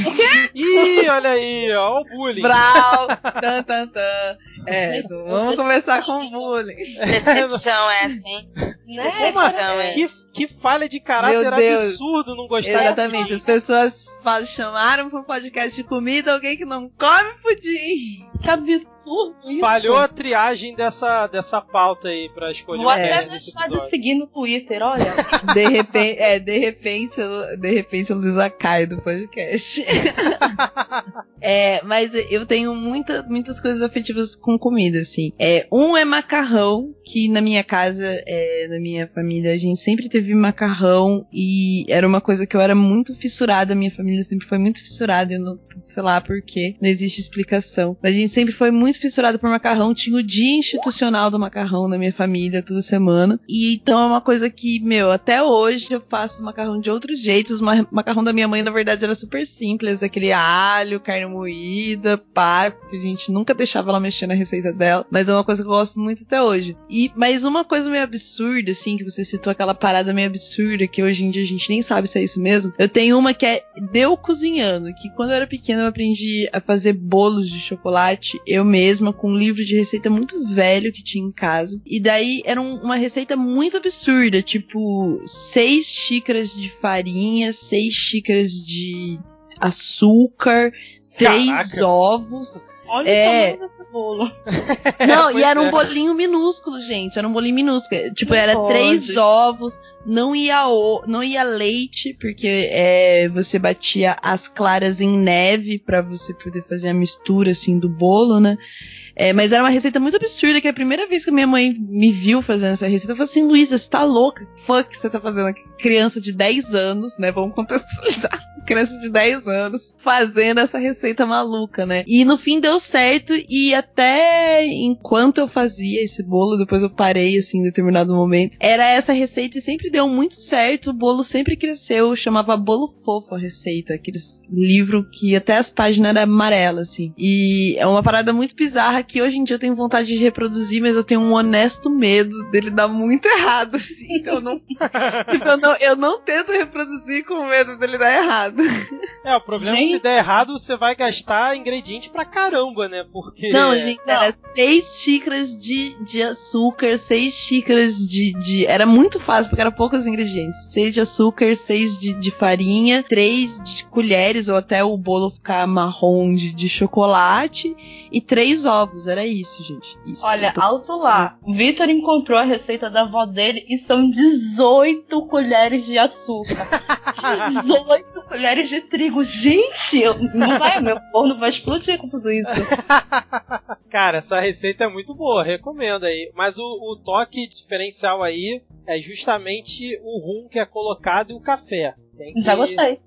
Ih, olha aí, ó, o bullying. Brau, tan, tan, tan. É, Gente, vamos começar com o bullying. Decepção? Né? Uma- Decepção, hein? que, que falha de caráter Meu Deus. absurdo não gostar Exatamente, as pessoas chamaram para um podcast de comida alguém que não come pudim. Que absurdo isso. Falhou a triagem dessa, dessa pauta aí pra escolher Vou o até deixar de seguir no Twitter, olha. De repente, é, de repente, eu- de repente a Luísa cai do podcast. É, mas eu tenho muita, muitas coisas afetivas com comida, assim. É, um é macarrão, que na minha casa, é, na minha família, a gente sempre teve macarrão e era uma coisa que eu era muito fissurada, minha família sempre foi muito fissurada, eu não sei lá por quê, não existe explicação. Mas a gente sempre foi muito fissurada por macarrão, tinha o dia institucional do macarrão na minha família toda semana. E então é uma coisa que, meu, até hoje eu faço macarrão de outros jeitos. O macarrão da minha mãe, na verdade, era super simples, aquele alho, carne moída, pá, que a gente nunca deixava ela mexer na receita dela, mas é uma coisa que eu gosto muito até hoje. E mas uma coisa meio absurda assim, que você citou aquela parada meio absurda que hoje em dia a gente nem sabe se é isso mesmo. Eu tenho uma que é deu cozinhando, que quando eu era pequena eu aprendi a fazer bolos de chocolate eu mesma com um livro de receita muito velho que tinha em casa. E daí era um, uma receita muito absurda, tipo seis xícaras de farinha, seis xícaras de açúcar, três Caraca. ovos. Olha é... o tamanho desse bolo. Não, e era um é. bolinho minúsculo, gente. Era um bolinho minúsculo. Tipo, não era pode. três ovos, não ia, o, não ia leite, porque é, você batia as claras em neve para você poder fazer a mistura, assim, do bolo, né? É, mas era uma receita muito absurda, que a primeira vez que minha mãe me viu fazendo essa receita, eu falei assim, Luísa, você tá louca? Fuck, você tá fazendo aqui? Criança de 10 anos, né? Vamos contextualizar. Criança de 10 anos fazendo essa receita maluca, né? E no fim deu certo e até enquanto eu fazia esse bolo, depois eu parei assim em determinado momento, era essa receita e sempre deu muito certo, o bolo sempre cresceu, chamava Bolo Fofo a receita, aqueles livro que até as páginas eram amarelas assim. E é uma parada muito bizarra que hoje em dia eu tenho vontade de reproduzir, mas eu tenho um honesto medo dele dar muito errado, assim. Então eu não, tipo, eu não, eu não tento reproduzir com medo dele dar errado. É, o problema gente. é que se der errado, você vai gastar ingrediente pra caramba, né? Porque. Não, gente, não. era seis xícaras de, de açúcar, seis xícaras de, de. Era muito fácil, porque eram poucos ingredientes. Seis de açúcar, seis de, de farinha, três de colheres, ou até o bolo ficar marrom de, de chocolate, e três ovos era isso, gente. Isso. Olha, tô... alto lá. O Vitor encontrou a receita da avó dele e são 18 colheres de açúcar. 18 colheres de trigo. Gente, eu, não vai, meu forno vai explodir com tudo isso. Cara, essa receita é muito boa, recomendo aí. Mas o, o toque diferencial aí é justamente o rum que é colocado e o café. Que... Já gostei.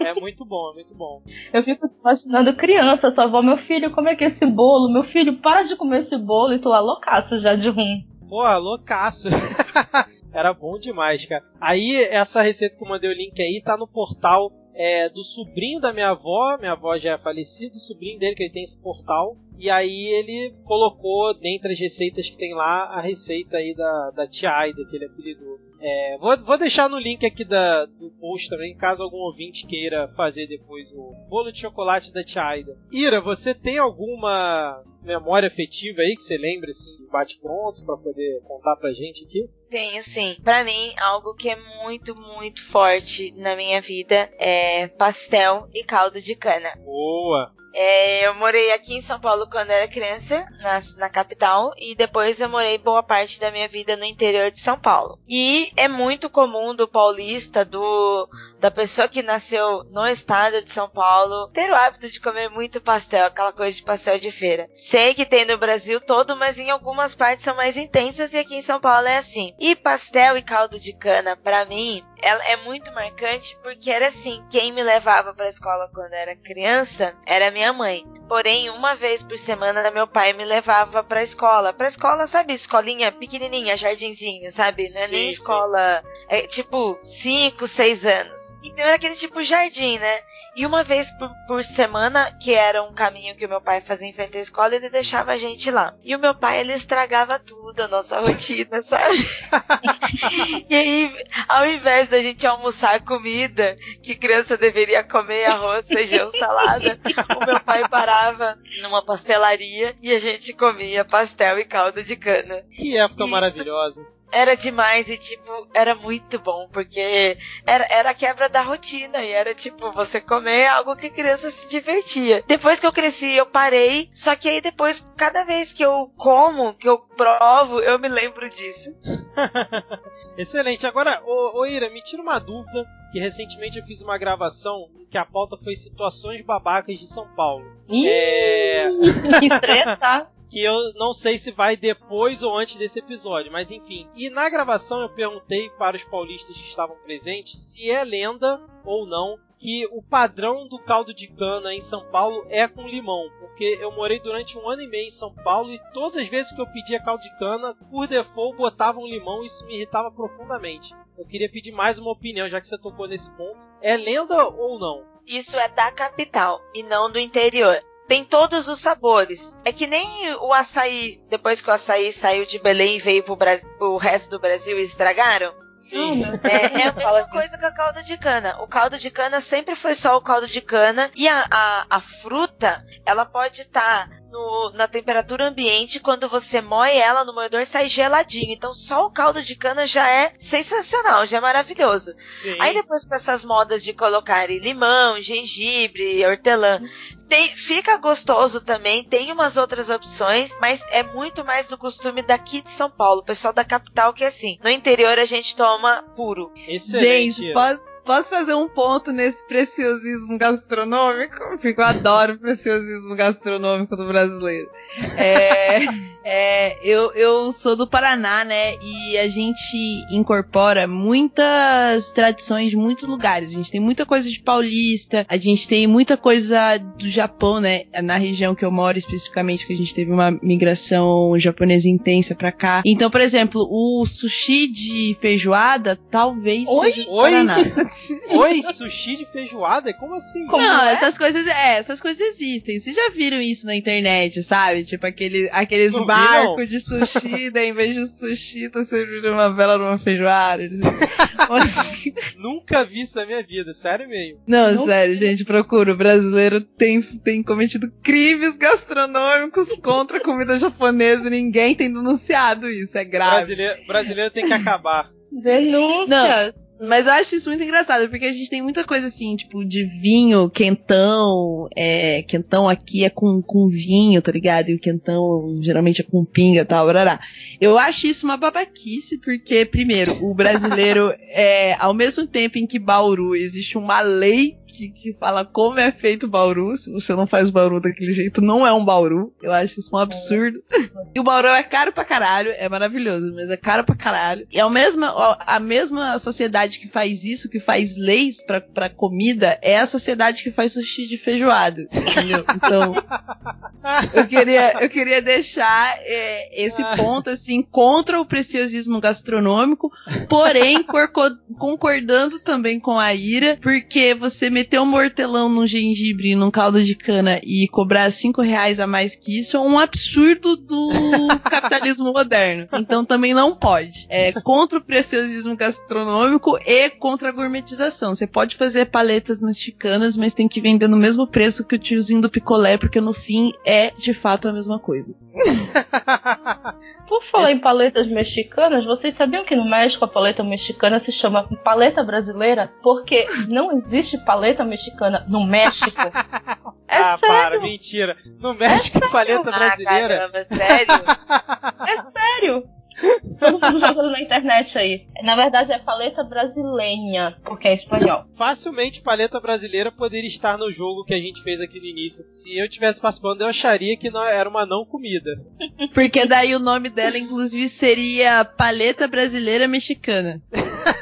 É muito bom, é muito bom. Eu fico imaginando criança, tua avó, meu filho, como é que é esse bolo? Meu filho, para de comer esse bolo e tu lá loucaço já de rum. Pô, loucaço. Era bom demais, cara. Aí, essa receita que eu mandei o link aí tá no portal é, do sobrinho da minha avó. Minha avó já é falecida, o sobrinho dele, que ele tem esse portal. E aí ele colocou, dentre as receitas que tem lá, a receita aí da, da tia Aida, que ele apelidou. É, vou, vou deixar no link aqui da, do post também, caso algum ouvinte queira fazer depois o bolo de chocolate da tia Aida. Ira, você tem alguma memória afetiva aí que você lembra, assim, de bate-pronto, para poder contar pra gente aqui? Tenho sim. Para mim, algo que é muito, muito forte na minha vida é pastel e caldo de cana. Boa! É, eu morei aqui em São Paulo quando era criança, na, na, capital, e depois eu morei boa parte da minha vida no interior de São Paulo. E é muito comum do paulista, do da pessoa que nasceu no estado de São Paulo, ter o hábito de comer muito pastel, aquela coisa de pastel de feira. Sei que tem no Brasil todo, mas em algumas partes são mais intensas e aqui em São Paulo é assim. E pastel e caldo de cana, para mim, ela é muito marcante porque era assim, quem me levava para escola quando era criança era minha mãe. Porém, uma vez por semana meu pai me levava para a escola. Para escola, sabe, escolinha pequenininha, jardinzinho, sabe? Não é sim, nem escola, é tipo 5, 6 anos. Então era aquele tipo jardim, né? E uma vez por, por semana, que era um caminho que o meu pai fazia em frente à escola, ele deixava a gente lá. E o meu pai, ele estragava tudo, a nossa rotina, sabe? e aí, ao invés da gente almoçar comida que criança deveria comer, arroz, feijão, salada, o meu pai parava numa pastelaria e a gente comia pastel e caldo de cana. Que época Isso. maravilhosa. Era demais e, tipo, era muito bom, porque era, era a quebra da rotina e era, tipo, você comer algo que a criança se divertia. Depois que eu cresci, eu parei, só que aí depois, cada vez que eu como, que eu provo, eu me lembro disso. Excelente. Agora, ô, ô Ira, me tira uma dúvida, que recentemente eu fiz uma gravação em que a pauta foi situações babacas de São Paulo. Ih, É... que treta. que eu não sei se vai depois ou antes desse episódio, mas enfim. E na gravação eu perguntei para os paulistas que estavam presentes se é lenda ou não que o padrão do caldo de cana em São Paulo é com limão, porque eu morei durante um ano e meio em São Paulo e todas as vezes que eu pedia caldo de cana, por default botavam limão e isso me irritava profundamente. Eu queria pedir mais uma opinião, já que você tocou nesse ponto. É lenda ou não? Isso é da capital e não do interior. Tem todos os sabores. É que nem o açaí, depois que o açaí saiu de Belém e veio pro, Brasil, pro resto do Brasil e estragaram. Meu Deus. É, é a mesma coisa que o caldo de cana. O caldo de cana sempre foi só o caldo de cana e a, a, a fruta, ela pode estar na temperatura ambiente quando você moe ela no moedor sai geladinho. Então só o caldo de cana já é sensacional, já é maravilhoso. Sim. Aí depois com essas modas de colocarem limão, gengibre, hortelã, tem- fica gostoso também, tem umas outras opções, mas é muito mais do costume daqui de São Paulo, o pessoal da capital que é assim. No interior a gente toma puro. Excelente. Gente, posso, posso fazer um ponto nesse preciosismo gastronômico? Porque eu adoro o preciosismo gastronômico do brasileiro. É, é, eu, eu sou do Paraná, né? E a gente incorpora muitas tradições de muitos lugares. A gente tem muita coisa de paulista, a gente tem muita coisa do Japão, né? Na região que eu moro especificamente, que a gente teve uma migração japonesa intensa pra cá. Então, por exemplo, o sushi de feijoada talvez Oi? seja do Oi? Paraná. Oi, sushi de feijoada? Como assim? Como não, é? essas coisas, é, essas coisas existem. Vocês já viram isso na internet, sabe? Tipo aquele, aqueles Não barcos de sushi, daí em vez de sushi, tá servindo uma vela numa feijoada. Assim. Nunca vi isso na minha vida, sério mesmo. Não, Não. sério, gente, procura. O brasileiro tem, tem cometido crimes gastronômicos contra a comida japonesa e ninguém tem denunciado isso. É grave. Brasileiro, brasileiro tem que acabar. Denúncias. Mas eu acho isso muito engraçado, porque a gente tem muita coisa assim, tipo, de vinho, quentão. É, quentão aqui é com, com vinho, tá ligado? E o quentão geralmente é com pinga e tal, barará. Eu acho isso uma babaquice, porque, primeiro, o brasileiro, é, ao mesmo tempo em que Bauru existe uma lei que, que fala como é feito Bauru, se você não faz Bauru daquele jeito, não é um Bauru. Eu acho isso um absurdo. E o Bauru é caro pra caralho, é maravilhoso, mas é caro pra caralho. E ao mesmo, a mesma sociedade que faz isso, que faz leis pra, pra comida, é a sociedade que faz sushi de feijoada, entendeu? Então, eu queria, eu queria deixar é, esse ponto, assim, contra o preciosismo gastronômico, porém, concordando também com a Ira, porque você meter um hortelão num gengibre e num caldo de cana e cobrar cinco reais a mais que isso é um absurdo do capitalismo moderno. Então também não pode. É contra o preciosismo gastronômico e contra a gourmetização. Você pode fazer paletas mexicanas, mas tem que vender no mesmo preço que o tiozinho do picolé, porque no fim é de fato a mesma coisa. Por falar Esse- em paletas mexicanas, vocês sabiam que no México a paleta mexicana se chama paleta brasileira? Porque não existe paleta mexicana no México. É ah, sério, para, mentira. No México, paleta brasileira. Ah, caramba, sério? é sério. Todo mundo jogando na internet aí. Na verdade é paleta brasileira, porque é espanhol. Facilmente, paleta brasileira poderia estar no jogo que a gente fez aqui no início. Se eu tivesse participando, eu acharia que não era uma não comida. Porque daí o nome dela, inclusive, seria Paleta Brasileira Mexicana.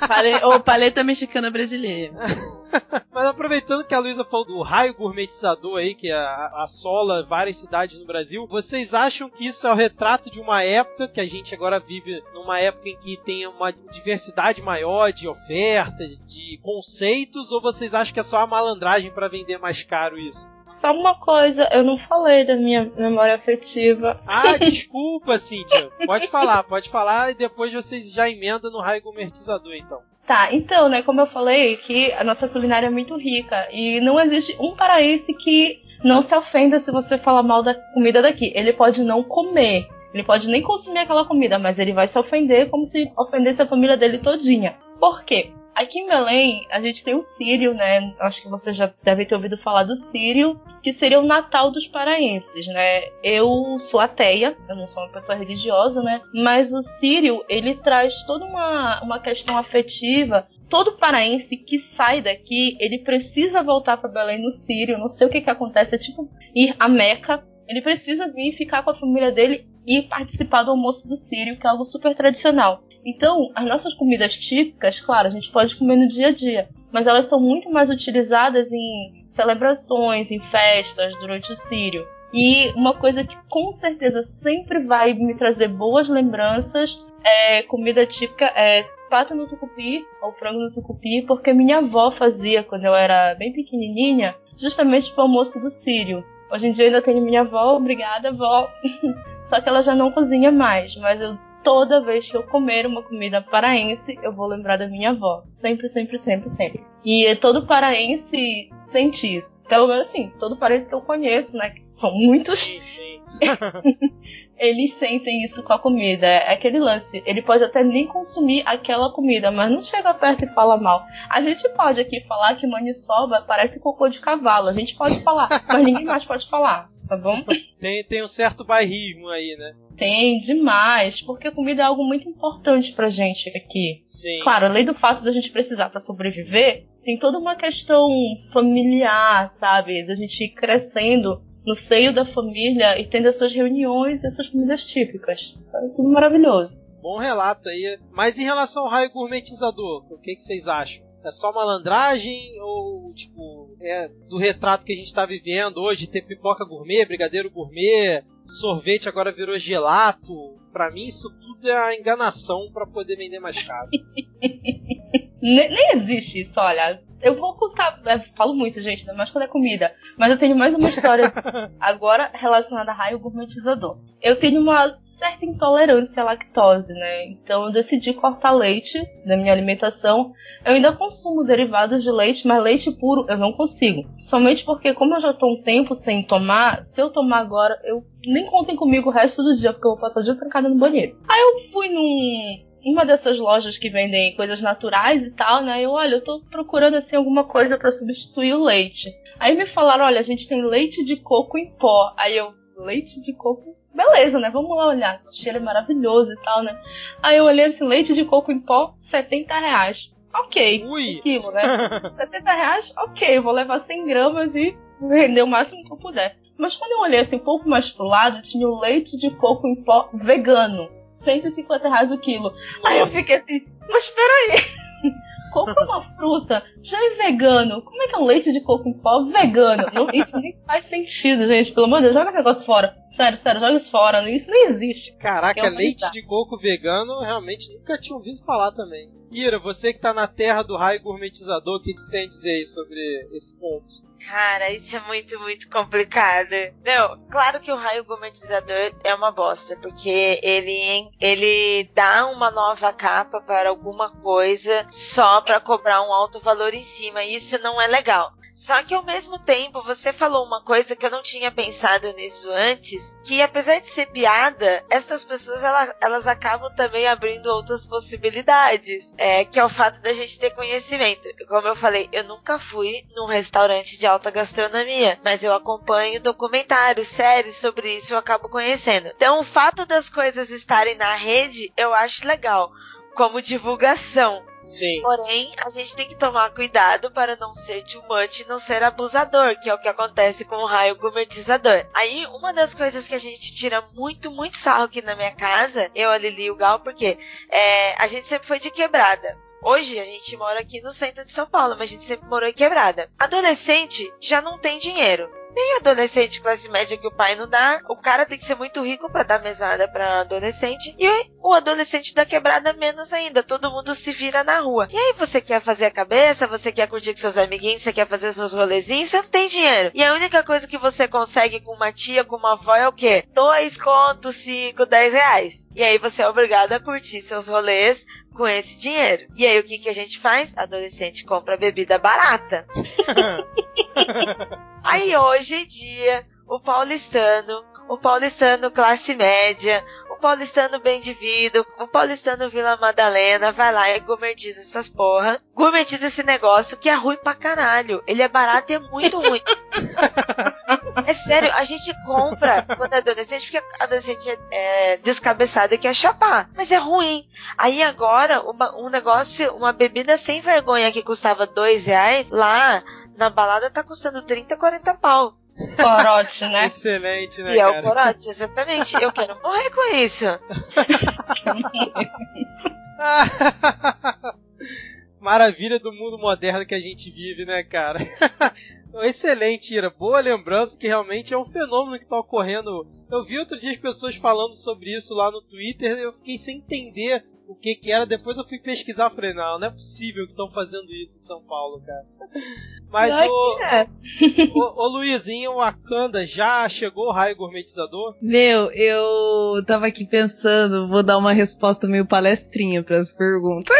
Pale- ou Paleta Mexicana Brasileira. Mas aproveitando que a Luísa falou do raio gourmetizador aí, que assola várias cidades no Brasil, vocês acham que isso é o retrato de uma época que a gente agora vive numa época em que tem uma diversidade maior de oferta, de conceitos, ou vocês acham que é só a malandragem para vender mais caro isso? Só uma coisa, eu não falei da minha memória afetiva. Ah, desculpa, Cíntia. Pode falar, pode falar e depois vocês já emendam no raio gourmetizador, então. Tá, então, né, como eu falei, que a nossa culinária é muito rica e não existe um paraense que não se ofenda se você falar mal da comida daqui. Ele pode não comer, Ele pode nem consumir aquela comida, mas ele vai se ofender como se ofendesse a família dele todinha. Por quê? Aqui em Belém, a gente tem o Sírio, né? Acho que você já deve ter ouvido falar do Sírio, que seria o Natal dos paraenses, né? Eu sou ateia, eu não sou uma pessoa religiosa, né? Mas o Sírio, ele traz toda uma, uma questão afetiva. Todo paraense que sai daqui, ele precisa voltar para Belém no Sírio. Não sei o que que acontece, é tipo ir a Meca. Ele precisa vir ficar com a família dele e participar do almoço do Sírio, que é algo super tradicional. Então, as nossas comidas típicas, claro, a gente pode comer no dia a dia, mas elas são muito mais utilizadas em celebrações, em festas durante o Sírio. E uma coisa que com certeza sempre vai me trazer boas lembranças é comida típica é pato no tucupi ou frango no tucupi, porque minha avó fazia quando eu era bem pequenininha, justamente para o almoço do Sírio. Hoje em dia eu ainda tenho minha avó, obrigada, avó. Só que ela já não cozinha mais, mas eu toda vez que eu comer uma comida paraense, eu vou lembrar da minha avó. Sempre, sempre, sempre, sempre. E todo paraense sente isso. Pelo menos assim, todo paraense que eu conheço, né? São muitos. Sim, sim. eles sentem isso com a comida. É aquele lance. Ele pode até nem consumir aquela comida, mas não chega perto e fala mal. A gente pode aqui falar que maniçoba parece cocô de cavalo. A gente pode falar, mas ninguém mais pode falar tá bom? Tem, tem um certo bairrismo aí, né? Tem, demais, porque a comida é algo muito importante pra gente aqui. Sim. Claro, além do fato da gente precisar para sobreviver, tem toda uma questão familiar, sabe? Da gente ir crescendo no seio da família e tendo essas reuniões, essas comidas típicas. É tudo maravilhoso. Bom relato aí. Mas em relação ao raio gourmetizador, o que, que vocês acham? É só malandragem ou, tipo, é do retrato que a gente está vivendo hoje, ter pipoca gourmet, brigadeiro gourmet, sorvete agora virou gelato. Para mim isso tudo é a enganação para poder vender mais caro. nem, nem existe isso, olha. Eu vou contar, eu falo muito, gente, ainda mais quando é comida. Mas eu tenho mais uma história agora relacionada a raio gourmetizador. Eu tenho uma certa intolerância à lactose, né? Então eu decidi cortar leite da minha alimentação. Eu ainda consumo derivados de leite, mas leite puro eu não consigo. Somente porque, como eu já tô um tempo sem tomar, se eu tomar agora, eu nem contem comigo o resto do dia, porque eu vou passar o dia trancada no banheiro. Aí eu fui num, uma dessas lojas que vendem coisas naturais e tal, né? Eu, olha, eu tô procurando assim alguma coisa para substituir o leite. Aí me falaram, olha, a gente tem leite de coco em pó. Aí eu, leite de coco? Beleza, né? Vamos lá olhar. O cheiro é maravilhoso e tal, né? Aí eu olhei assim, leite de coco em pó, 70 reais. Ok. Ui. quilo, né? 70 reais, ok. Vou levar 100 gramas e vender o máximo que eu puder. Mas quando eu olhei assim um pouco mais pro lado, tinha o leite de coco em pó vegano. 150 reais o quilo. Nossa. Aí eu fiquei assim, mas peraí. coco é uma fruta, já é vegano. Como é que é um leite de coco em pó vegano? Não, isso nem faz sentido, gente. Pelo amor de Deus, joga esse negócio fora. Sério, sério, joga isso fora. Isso nem existe. Caraca, é leite de coco vegano, realmente nunca tinha ouvido falar também. Ira, você que tá na terra do raio gourmetizador, o que, que você tem a dizer aí sobre esse ponto? Cara, isso é muito, muito complicado. Não, claro que o raio gourmetizador é uma bosta, porque ele, ele dá uma nova capa para alguma coisa só para cobrar um alto valor em cima. E isso não é legal. Só que ao mesmo tempo, você falou uma coisa que eu não tinha pensado nisso antes, que apesar de ser piada, essas pessoas elas, elas acabam também abrindo outras possibilidades, é, que é o fato da gente ter conhecimento. Como eu falei, eu nunca fui num restaurante de alta gastronomia, mas eu acompanho documentários, séries sobre isso, eu acabo conhecendo. Então, o fato das coisas estarem na rede, eu acho legal como divulgação. Sim. Porém, a gente tem que tomar cuidado para não ser too much e não ser abusador, que é o que acontece com o raio gourmetizador. Aí, uma das coisas que a gente tira muito, muito sarro aqui na minha casa, eu, a Lili e o Gal, porque é, a gente sempre foi de quebrada. Hoje a gente mora aqui no centro de São Paulo, mas a gente sempre morou em quebrada. Adolescente já não tem dinheiro nem adolescente classe média que o pai não dá. O cara tem que ser muito rico para dar mesada para adolescente. E o adolescente da quebrada menos ainda. Todo mundo se vira na rua. E aí você quer fazer a cabeça, você quer curtir com seus amiguinhos, você quer fazer seus rolezinhos, você não tem dinheiro. E a única coisa que você consegue com uma tia, com uma avó é o quê? Dois contos, cinco, dez reais. E aí você é obrigado a curtir seus rolês com esse dinheiro. E aí o que, que a gente faz? Adolescente compra bebida barata. aí hoje em dia, o paulistano, o paulistano classe média, paulistano bem de vida, o paulistano Vila Madalena, vai lá e gourmetiza essas porra. Gourmetiza esse negócio que é ruim pra caralho. Ele é barato e é muito ruim. é sério, a gente compra quando é adolescente, porque a adolescente é, é descabeçada e quer chapar. Mas é ruim. Aí agora, uma, um negócio, uma bebida sem vergonha que custava dois reais, lá na balada tá custando 30, 40 pau. Corote, né? Excelente, né? E é cara? o corote, exatamente. Eu quero morrer com isso. Maravilha do mundo moderno que a gente vive, né, cara? Excelente, Ira. Boa lembrança que realmente é um fenômeno que está ocorrendo. Eu vi outro dia as pessoas falando sobre isso lá no Twitter, eu fiquei sem entender o que que era. Depois eu fui pesquisar, falei, não, não é possível que estão fazendo isso em São Paulo, cara. Mas o, É. o, o Luizinho Wakanda já chegou o raio gourmetizador? Meu, eu tava aqui pensando, vou dar uma resposta meio palestrinha pras perguntas.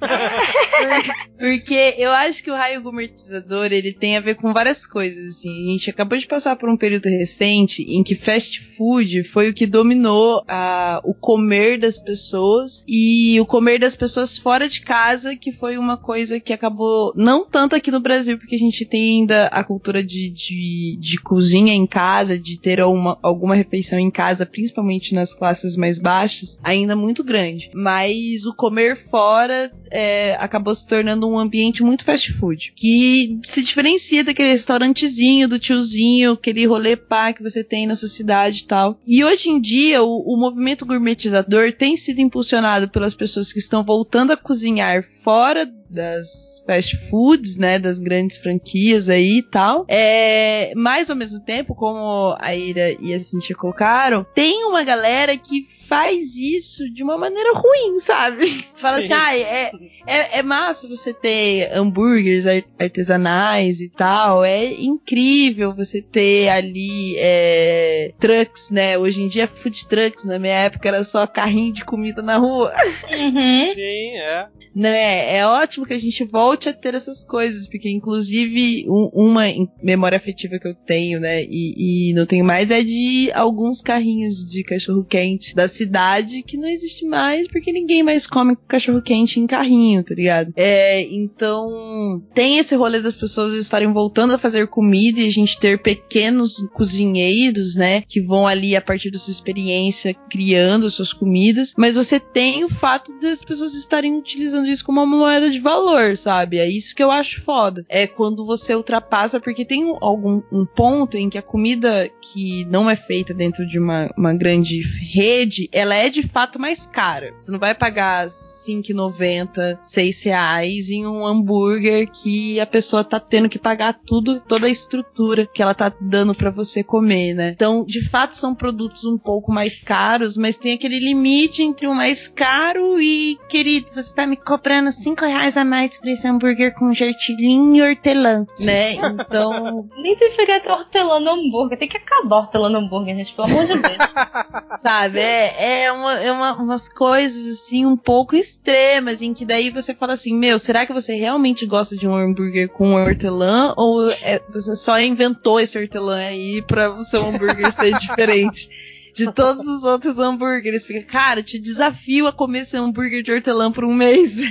Porque eu acho que o raio gourmetizador, ele tem a ver com várias coisas, assim. A gente acabou de passar por um período recente em que fast food foi o que dominou a, o comer das pessoas e o comer das pessoas fora de casa, que foi uma coisa que acabou, não tanto aqui no Brasil, porque a gente tem ainda a cultura de, de, de cozinha em casa, de ter uma, alguma refeição em casa, principalmente nas classes mais baixas, ainda muito grande. Mas o comer fora é, acabou se tornando um ambiente muito fast food, que se diferencia daquele restaurantezinho, do tiozinho, aquele rolê pá que você tem na sua cidade e tal. E hoje em dia, o, o movimento gourmetizador tem sido impulsionado pelas pessoas que estão voltando a cozinhar fora das fast foods, né, das grandes franquias aí e tal. É, mas ao mesmo tempo, como a Ira e a Cintia colocaram, tem uma galera que faz isso de uma maneira ruim, sabe? Fala Sim. assim, ah, é, é, é massa você ter hambúrgueres ar- artesanais e tal, é incrível você ter ali é, trucks, né? Hoje em dia é food trucks, na minha época era só carrinho de comida na rua Uhum. Sim, é. né? É ótimo que a gente volte a ter essas coisas, porque inclusive um- uma em- memória afetiva que eu tenho, né, e, e não tenho mais é de alguns carrinhos de cachorro quente da cidade que não existe mais porque ninguém mais come cachorro quente em carrinho, tá ligado? É, então tem esse rolê das pessoas estarem voltando a fazer comida e a gente ter pequenos cozinheiros, né, que vão ali a partir da sua experiência criando suas comidas, mas você tem o fato das pessoas estarem utilizando isso como uma moeda de valor, sabe? É isso que eu acho foda. É quando você ultrapassa, porque tem um- algum um ponto em que a comida que não é feita dentro de uma, uma grande rede, ela é de fato mais cara. Você não vai pagar 5,90, 6 reais em um hambúrguer que a pessoa tá tendo que pagar tudo, toda a estrutura que ela tá dando pra você comer, né? Então, de fato, são produtos um pouco mais caros, mas tem aquele limite entre o mais caro e, querido, você tá me cobrando 5 reais a mais por esse hambúrguer com gergelim e hortelã, né? Então, Nem tem que pegar hortelã no hambúrguer. Tem que acabar hortelã no hambúrguer, gente. Pelo amor de Deus. sabe, é, é, uma- é uma- umas coisas assim um pouco extremas, em que daí você fala assim, meu, será que você realmente gosta de um hambúrguer com hortelã ou é- você só inventou esse hortelã aí pra o seu hambúrguer ser diferente? De todos os outros hambúrgueres. Porque, cara, te desafio a comer esse hambúrguer de hortelã por um mês.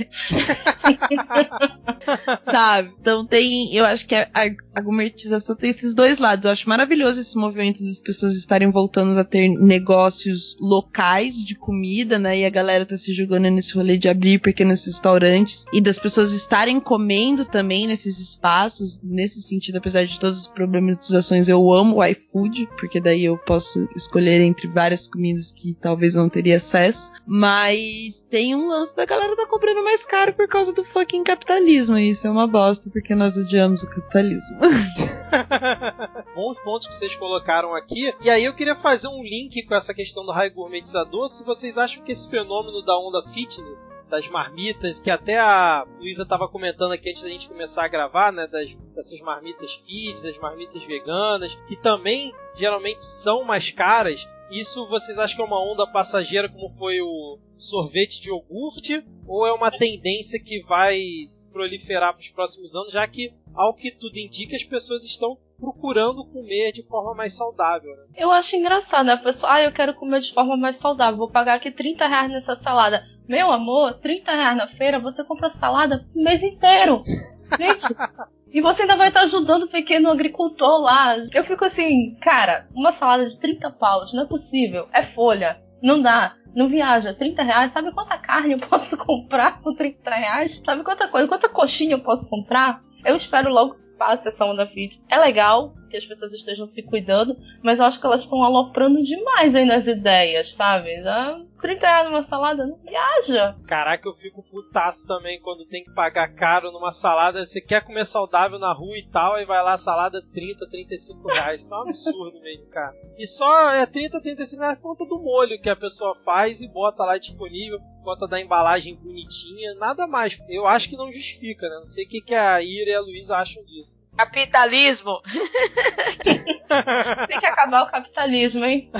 Sabe? Então tem. Eu acho que a, a, a gourmetização tem esses dois lados. Eu acho maravilhoso esse movimento das pessoas estarem voltando a ter negócios locais de comida, né? E a galera tá se jogando nesse rolê de abrir pequenos restaurantes e das pessoas estarem comendo também nesses espaços. Nesse sentido, apesar de todas as problematizações, eu amo o iFood, porque daí eu posso escolher entre várias comidas que talvez não teria acesso. Mas tem um lance da galera tá cobrando mais caro por causa do fucking capitalismo. E isso é uma bosta, porque nós odiamos o capitalismo. Bons pontos que vocês colocaram aqui. E aí eu queria fazer um link com essa questão do raio gourmetizador. Se vocês acham que esse fenômeno da onda fitness, das marmitas, que até a Luísa estava comentando aqui antes da gente começar a gravar, né? Das, dessas marmitas fit, das marmitas veganas, que também geralmente são mais caras. Isso vocês acham que é uma onda passageira, como foi o, sorvete de iogurte ou é uma tendência que vai se proliferar para os próximos anos, já que, ao que tudo indica, as pessoas estão procurando comer de forma mais saudável. Né? Eu acho engraçado, né? A pessoa, ah, eu quero comer de forma mais saudável, vou pagar aqui 30 reais nessa salada. Meu amor, 30 reais na feira, você compra salada o mês inteiro. Gente, e você ainda vai estar ajudando o pequeno agricultor lá. Eu fico assim, cara, uma salada de 30 paus, não é possível. É folha, não dá não viaja, 30 reais, sabe quanta carne eu posso comprar com 30 reais? Sabe quanta coisa, quanta coxinha eu posso comprar? Eu espero logo que passe essa onda fit. É legal que as pessoas estejam se cuidando, mas eu acho que elas estão aloprando demais aí nas ideias, sabe? Já 30 reais numa salada, não viaja. Caraca, eu fico putaço também quando tem que pagar caro numa salada. Você quer comer saudável na rua e tal, aí vai lá salada 30, 35 reais. Isso é um absurdo mesmo, cara. E só é 30, 35 reais por conta do molho que a pessoa faz e bota lá disponível, conta da embalagem bonitinha, nada mais. Eu acho que não justifica, né? Não sei o que, que a Ira e a Luísa acham disso. Capitalismo! tem que acabar o capitalismo, hein?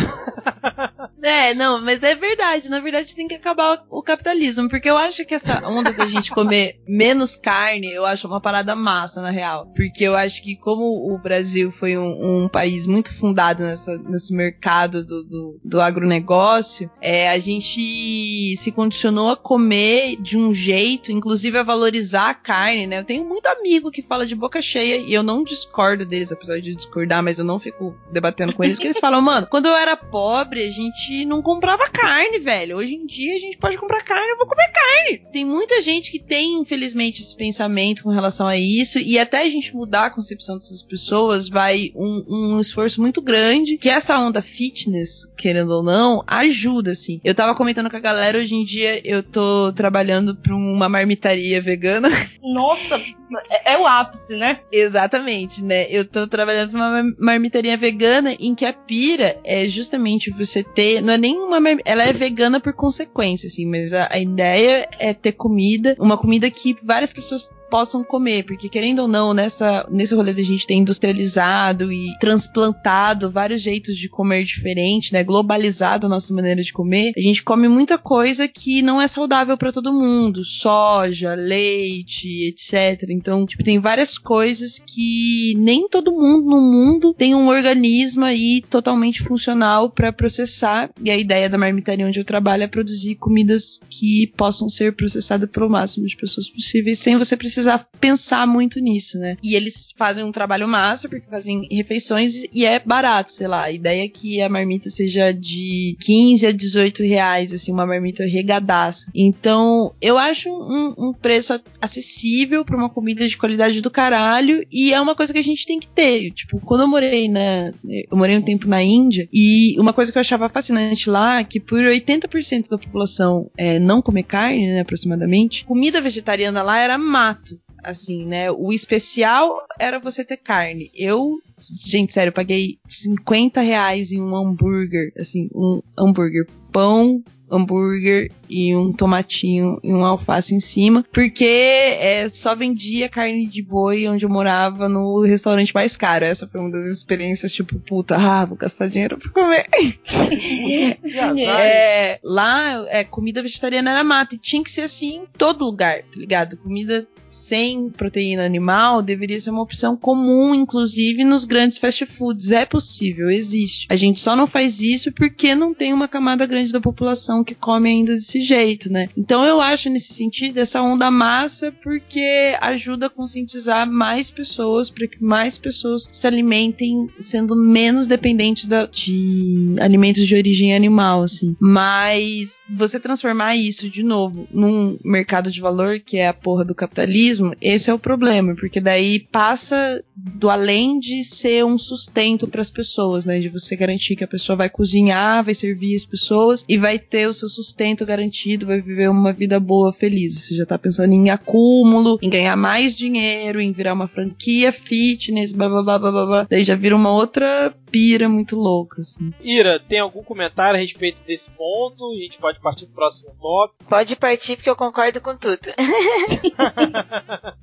É, não, mas é verdade. Na verdade, tem que acabar o capitalismo. Porque eu acho que essa onda da gente comer menos carne, eu acho uma parada massa, na real. Porque eu acho que, como o Brasil foi um, um país muito fundado nessa, nesse mercado do, do, do agronegócio, é, a gente se condicionou a comer de um jeito, inclusive a valorizar a carne, né? Eu tenho muito amigo que fala de boca cheia e eu não discordo deles, apesar de discordar, mas eu não fico debatendo com eles, que eles falam, mano, quando eu era pobre, a gente não comprava carne, velho. Hoje em dia a gente pode comprar carne, eu vou comer carne. Tem muita gente que tem, infelizmente, esse pensamento com relação a isso, e até a gente mudar a concepção dessas pessoas vai um, um esforço muito grande, que essa onda fitness, querendo ou não, ajuda, assim. Eu tava comentando com a galera, hoje em dia eu tô trabalhando pra uma marmitaria vegana. Nossa, é, é o ápice, né? Exatamente, né? Eu tô trabalhando numa marmitaria vegana em que a pira é justamente você ter. Não é nem uma. Ela é vegana por consequência, assim, mas a, a ideia é ter comida, uma comida que várias pessoas possam comer, porque querendo ou não, nessa, nesse rolê da gente ter industrializado e transplantado vários jeitos de comer diferente, né, globalizado a nossa maneira de comer, a gente come muita coisa que não é saudável para todo mundo, soja, leite, etc. Então, tipo, tem várias coisas que nem todo mundo no mundo tem um organismo aí totalmente funcional para processar. E a ideia da marmitaria onde eu trabalho é produzir comidas que possam ser processadas pelo máximo de pessoas possíveis, sem você precisar precisar pensar muito nisso, né? E eles fazem um trabalho massa, porque fazem refeições e é barato, sei lá. A ideia é que a marmita seja de 15 a 18 reais, assim, uma marmita regadaça. Então, eu acho um, um preço acessível para uma comida de qualidade do caralho e é uma coisa que a gente tem que ter. Tipo, quando eu morei na. Eu morei um tempo na Índia e uma coisa que eu achava fascinante lá é que por 80% da população é, não comer carne, né, aproximadamente, comida vegetariana lá era mato assim, né? O especial era você ter carne. Eu, gente, sério, eu paguei 50 reais em um hambúrguer, assim, um hambúrguer pão, hambúrguer e um tomatinho e um alface em cima, porque é, só vendia carne de boi onde eu morava no restaurante mais caro. Essa foi uma das experiências, tipo, puta, ah, vou gastar dinheiro pra comer. é, lá, é, comida vegetariana era mata e tinha que ser assim em todo lugar, tá ligado? Comida sem proteína animal deveria ser uma opção comum, inclusive nos grandes fast foods. É possível, existe. A gente só não faz isso porque não tem uma camada grande da população que come ainda desse jeito, né? Então eu acho nesse sentido essa onda massa porque ajuda a conscientizar mais pessoas para que mais pessoas se alimentem sendo menos dependentes da, de alimentos de origem animal, assim. Mas você transformar isso de novo num mercado de valor que é a porra do capitalismo, esse é o problema, porque daí passa do além de ser um sustento para as pessoas, né? De você garantir que a pessoa vai cozinhar, vai servir as pessoas e vai ter o seu sustento garantido, vai viver uma vida boa, feliz. Você já tá pensando em acúmulo, em ganhar mais dinheiro, em virar uma franquia fitness, blá blá blá blá blá. Daí já vira uma outra pira muito louca, assim. Ira, tem algum comentário a respeito desse ponto? A gente pode partir pro próximo tópico. Pode partir porque eu concordo com tudo.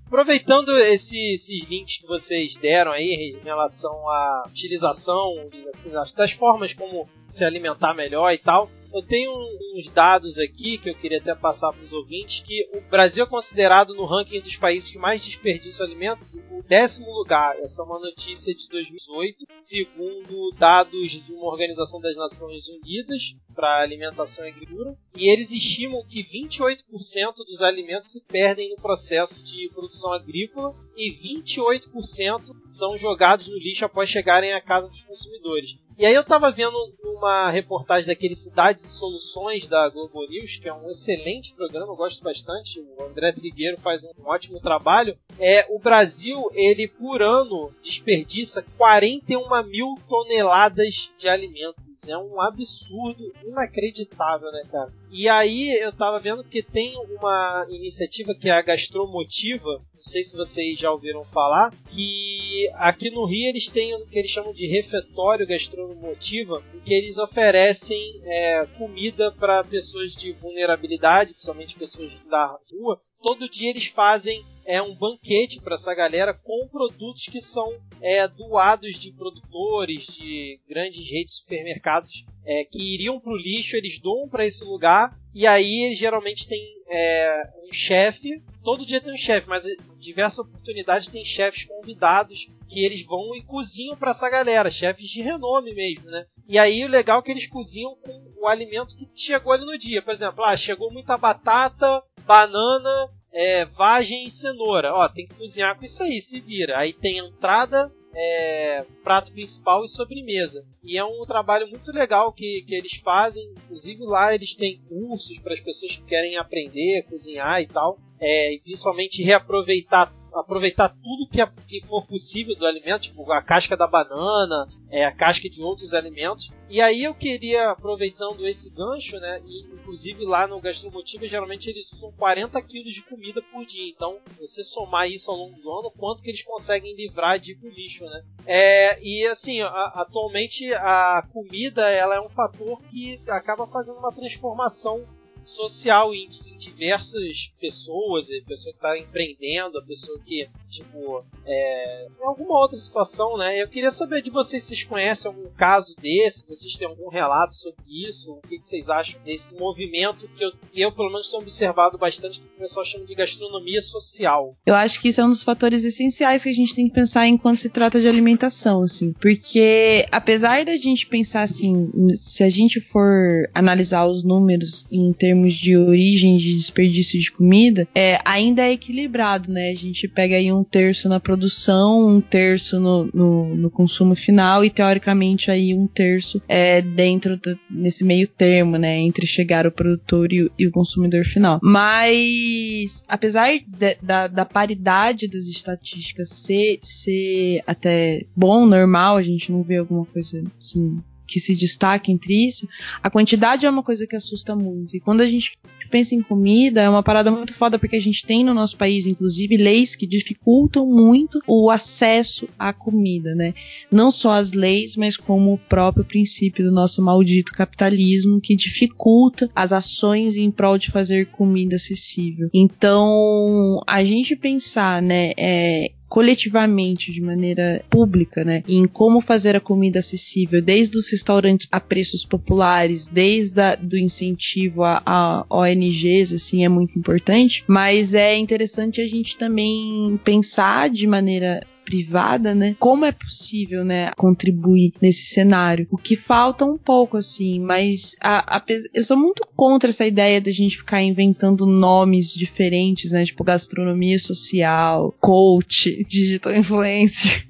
Aproveitando esse, esses links que vocês deram aí em relação à utilização assim, das formas como se alimentar melhor e tal, eu tenho uns dados aqui que eu queria até passar para os ouvintes que o Brasil é considerado no ranking dos países que mais desperdiçam alimentos o décimo lugar. Essa é uma notícia de 2018, segundo dados de uma organização das Nações Unidas para alimentação e agricultura. E eles estimam que 28% dos alimentos se perdem no processo de produção agrícola e 28% são jogados no lixo após chegarem à casa dos consumidores. E aí eu estava vendo uma reportagem daquele Cidades e Soluções da Globo News, que é um excelente programa, eu gosto bastante. O André Trigueiro faz um ótimo trabalho. É o Brasil, ele por ano desperdiça 41 mil toneladas de alimentos. É um absurdo, inacreditável, né, cara? E aí eu estava vendo que tem uma iniciativa que é a Gastromotiva, não sei se vocês já ouviram falar, que aqui no Rio eles têm o que eles chamam de refeitório gastromotiva, em que eles oferecem é, comida para pessoas de vulnerabilidade, principalmente pessoas da rua. Todo dia eles fazem é um banquete para essa galera com produtos que são é, doados de produtores, de grandes redes de supermercados é, que iriam para o lixo, eles doam para esse lugar e aí geralmente tem é, um chefe. Todo dia tem um chefe, mas diversas oportunidades tem chefes convidados que eles vão e cozinham para essa galera, chefes de renome mesmo, né? E aí o legal é que eles cozinham com o alimento que chegou ali no dia. Por exemplo, ah, chegou muita batata, banana, é, vagem e cenoura. Ó, tem que cozinhar com isso aí, se vira. Aí tem entrada, é, prato principal e sobremesa. E é um trabalho muito legal que, que eles fazem. Inclusive lá eles têm cursos para as pessoas que querem aprender, cozinhar e tal. É, principalmente reaproveitar aproveitar tudo que, é, que for possível do alimento, tipo a casca da banana, é, a casca de outros alimentos. E aí eu queria, aproveitando esse gancho, né, e inclusive lá no Gastromotiva, geralmente eles usam 40 quilos de comida por dia. Então, você somar isso ao longo do ano, quanto que eles conseguem livrar de lixo, né? É, e assim, a, atualmente a comida ela é um fator que acaba fazendo uma transformação social em, em diversas pessoas, a pessoa que está empreendendo, a pessoa que, tipo, é, em alguma outra situação, né? Eu queria saber de vocês se vocês conhecem algum caso desse, vocês têm algum relato sobre isso, o que, que vocês acham desse movimento que eu, que eu, pelo menos, tenho observado bastante, que o pessoal chama de gastronomia social. Eu acho que isso é um dos fatores essenciais que a gente tem que pensar enquanto se trata de alimentação, assim, porque apesar da gente pensar assim, se a gente for analisar os números em termos termos de origem de desperdício de comida, é, ainda é equilibrado, né? A gente pega aí um terço na produção, um terço no, no, no consumo final e teoricamente aí um terço é dentro do, nesse meio termo, né? Entre chegar o produtor e, e o consumidor final. Mas apesar de, da, da paridade das estatísticas ser, ser até bom, normal, a gente não vê alguma coisa assim que se destaca entre isso, a quantidade é uma coisa que assusta muito. E quando a gente pensa em comida, é uma parada muito foda, porque a gente tem no nosso país, inclusive, leis que dificultam muito o acesso à comida, né? Não só as leis, mas como o próprio princípio do nosso maldito capitalismo, que dificulta as ações em prol de fazer comida acessível. Então, a gente pensar, né, é, coletivamente, de maneira pública, né, em como fazer a comida acessível, desde os restaurantes a preços populares, desde a, do incentivo a, a ONGs, assim, é muito importante, mas é interessante a gente também pensar de maneira privada, né? Como é possível, né, contribuir nesse cenário? O que falta um pouco, assim, mas a, a, eu sou muito contra essa ideia da gente ficar inventando nomes diferentes, né? Tipo gastronomia social, coach, digital influencer.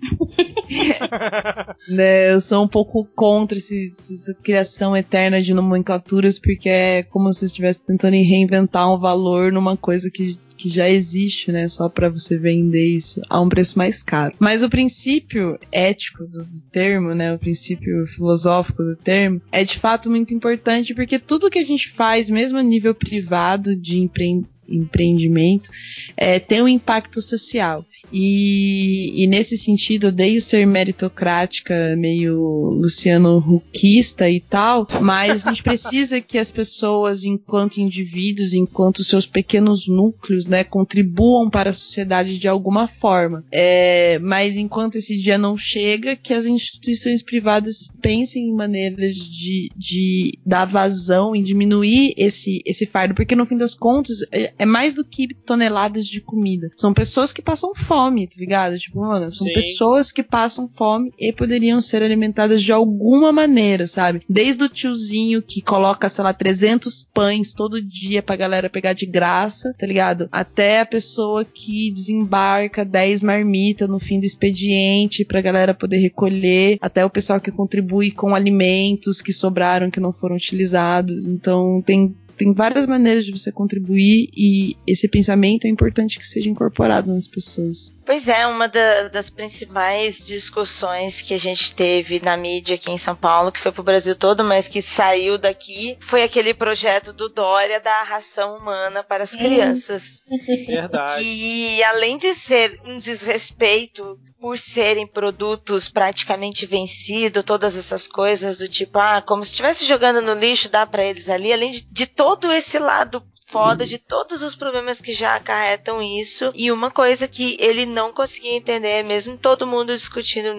né, eu sou um pouco contra esse, essa criação eterna de nomenclaturas, porque é como se estivesse tentando reinventar um valor numa coisa que que já existe, né? Só para você vender isso a um preço mais caro. Mas o princípio ético do, do, termo, né? O princípio filosófico do termo é de fato muito importante porque tudo que a gente faz, mesmo a nível privado de empre empreendimento, é, tem um impacto social. E, e nesse sentido, odeio ser meritocrática, meio Luciano Huckista e tal, mas a gente precisa que as pessoas, enquanto indivíduos, enquanto seus pequenos núcleos, né, contribuam para a sociedade de alguma forma. É, mas enquanto esse dia não chega, que as instituições privadas pensem em maneiras de, de dar vazão e diminuir esse, esse fardo, porque no fim das contas é, é mais do que toneladas de comida. São pessoas que passam fome, tá ligado? Tipo, mano, são Sim. pessoas que passam fome e poderiam ser alimentadas de alguma maneira, sabe? Desde o tiozinho que coloca, sei lá, 300 pães todo dia pra galera pegar de graça, tá ligado? Até a pessoa que desembarca 10 marmitas no fim do expediente pra galera poder recolher, até o pessoal que contribui com alimentos que sobraram, que não foram utilizados. Então, tem tem várias maneiras de você contribuir e esse pensamento é importante que seja incorporado nas pessoas. Pois é, uma da, das principais discussões que a gente teve na mídia aqui em São Paulo, que foi pro Brasil todo, mas que saiu daqui, foi aquele projeto do Dória da ração humana para as crianças. Verdade. Que além de ser um desrespeito por serem produtos praticamente vencidos, todas essas coisas do tipo, ah, como se estivesse jogando no lixo, dá pra eles ali, além de, de todo esse lado foda, de todos os problemas que já acarretam isso. E uma coisa que ele não conseguia entender, mesmo todo mundo discutindo,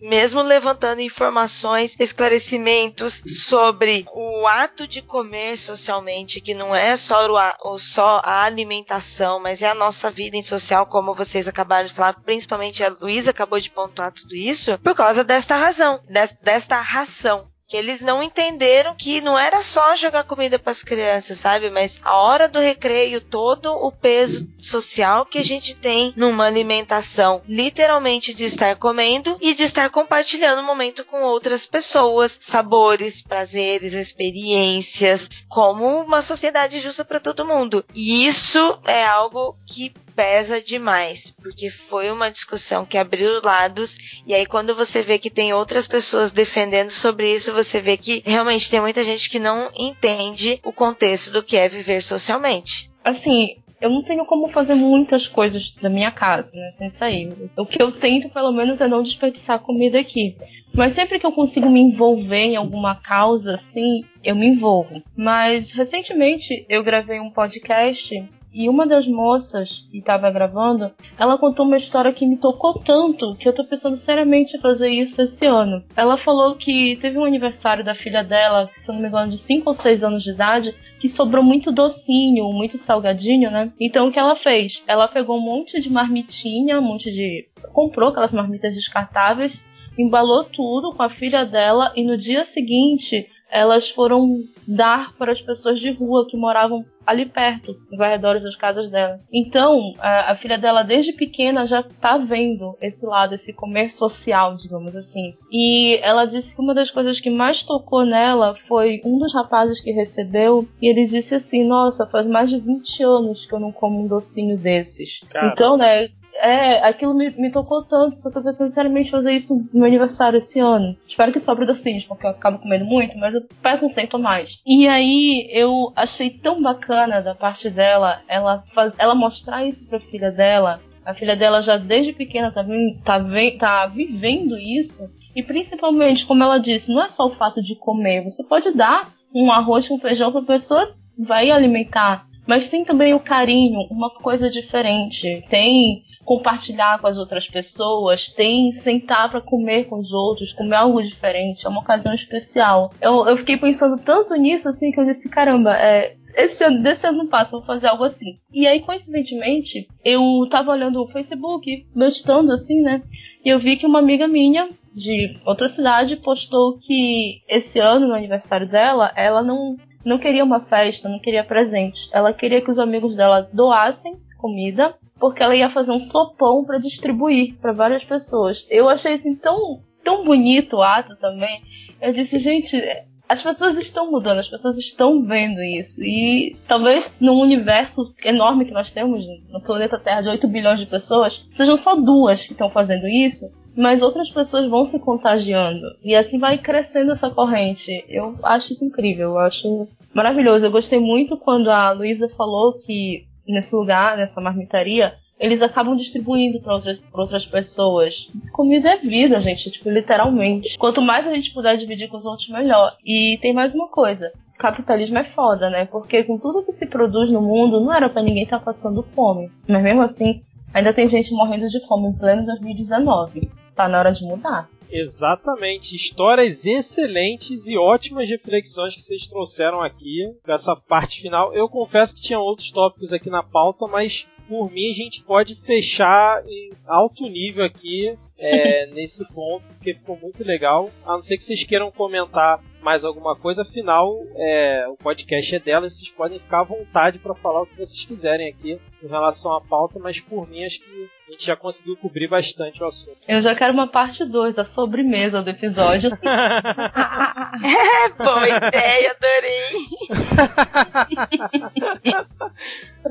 mesmo levantando informações, esclarecimentos sobre o ato de comer socialmente, que não é só, o só a alimentação, mas é a nossa vida em social, como vocês acabaram de falar, principalmente a Luísa acabou de pontuar tudo isso, por causa desta razão, des- desta ração. Que eles não entenderam que não era só jogar comida para as crianças, sabe? Mas a hora do recreio, todo o peso social que a gente tem numa alimentação, literalmente de estar comendo e de estar compartilhando o momento com outras pessoas, sabores, prazeres, experiências, como uma sociedade justa para todo mundo. E isso é algo que pesa demais, porque foi uma discussão que abriu os lados e aí quando você vê que tem outras pessoas defendendo sobre isso, você vê que realmente tem muita gente que não entende o contexto do que é viver socialmente. Assim, eu não tenho como fazer muitas coisas da minha casa, né? Sem sair. O que eu tento, pelo menos, é não desperdiçar comida aqui. Mas sempre que eu consigo me envolver em alguma causa, assim, eu me envolvo. Mas recentemente eu gravei um podcast e uma das moças que estava gravando, ela contou uma história que me tocou tanto que eu tô pensando seriamente em fazer isso esse ano. Ela falou que teve um aniversário da filha dela, se eu não me engano, de 5 ou 6 anos de idade, que sobrou muito docinho, muito salgadinho, né? Então o que ela fez? Ela pegou um monte de marmitinha, um monte de. comprou aquelas marmitas descartáveis, embalou tudo com a filha dela e no dia seguinte elas foram dar para as pessoas de rua que moravam ali perto, nos arredores das casas dela. Então, a, a filha dela, desde pequena, já tá vendo esse lado, esse comer social, digamos assim. E ela disse que uma das coisas que mais tocou nela foi um dos rapazes que recebeu, e ele disse assim: Nossa, faz mais de 20 anos que eu não como um docinho desses. Então, né, é, aquilo me, me tocou tanto que eu tô pensando seriamente fazer isso no meu aniversário esse ano. Espero que sobre docinhos, porque eu acabo comendo muito, mas eu peço um a mais. E aí eu achei tão bacana da parte dela, ela, faz, ela mostrar isso pra filha dela. A filha dela já desde pequena tá, tá, tá vivendo isso. E principalmente, como ela disse, não é só o fato de comer. Você pode dar um arroz com feijão pra pessoa, vai alimentar. Mas tem também o carinho, uma coisa diferente. Tem compartilhar com as outras pessoas, tem sentar para comer com os outros, comer algo diferente, é uma ocasião especial. Eu, eu fiquei pensando tanto nisso assim que eu disse, caramba, é, esse ano, desse ano não passa, vou fazer algo assim. E aí, coincidentemente, eu tava olhando o Facebook, bestando assim, né? E eu vi que uma amiga minha de outra cidade postou que esse ano, no aniversário dela, ela não, não queria uma festa, não queria presente. Ela queria que os amigos dela doassem comida porque ela ia fazer um sopão para distribuir para várias pessoas. Eu achei assim tão, tão bonito o ato também. Eu disse, gente, as pessoas estão mudando, as pessoas estão vendo isso. E talvez num universo enorme que nós temos, no planeta Terra de 8 bilhões de pessoas, sejam só duas que estão fazendo isso. Mas outras pessoas vão se contagiando. E assim vai crescendo essa corrente. Eu acho isso incrível, eu acho maravilhoso. Eu gostei muito quando a Luísa falou que nesse lugar, nessa marmitaria, eles acabam distribuindo para outras, outras pessoas. Comida é vida, gente, tipo, literalmente. Quanto mais a gente puder dividir com os outros, melhor. E tem mais uma coisa. Capitalismo é foda, né? Porque com tudo que se produz no mundo, não era para ninguém estar tá passando fome. Mas mesmo assim, ainda tem gente morrendo de fome em pleno 2019. Tá na hora de mudar. Exatamente. Histórias excelentes e ótimas reflexões que vocês trouxeram aqui dessa parte final. Eu confesso que tinha outros tópicos aqui na pauta, mas por mim, a gente pode fechar em alto nível aqui é, nesse ponto, porque ficou muito legal. A não ser que vocês queiram comentar mais alguma coisa, afinal, é, o podcast é delas, vocês podem ficar à vontade para falar o que vocês quiserem aqui em relação à pauta, mas por mim acho que a gente já conseguiu cobrir bastante o assunto. Eu já quero uma parte 2, a sobremesa do episódio. é, boa ideia, adorei.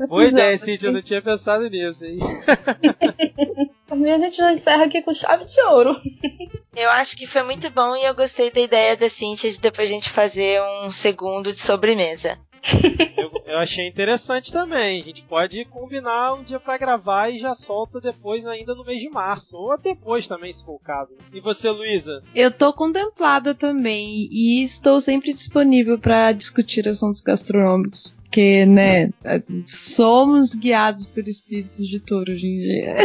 Boa ideia, Cintia, eu não tinha pensado nisso, hein? Também a gente já encerra aqui com chave de ouro. Eu acho que foi muito bom e eu gostei da ideia da Cintia de depois a gente fazer um segundo de sobremesa. Eu, eu, achei interessante também. A gente pode combinar um dia para gravar e já solta depois, ainda no mês de março. Ou depois também, se for o caso. E você, Luísa? Eu tô contemplada também e estou sempre disponível para discutir assuntos gastronômicos. Porque, né, somos guiados por espíritos de touro hoje em dia.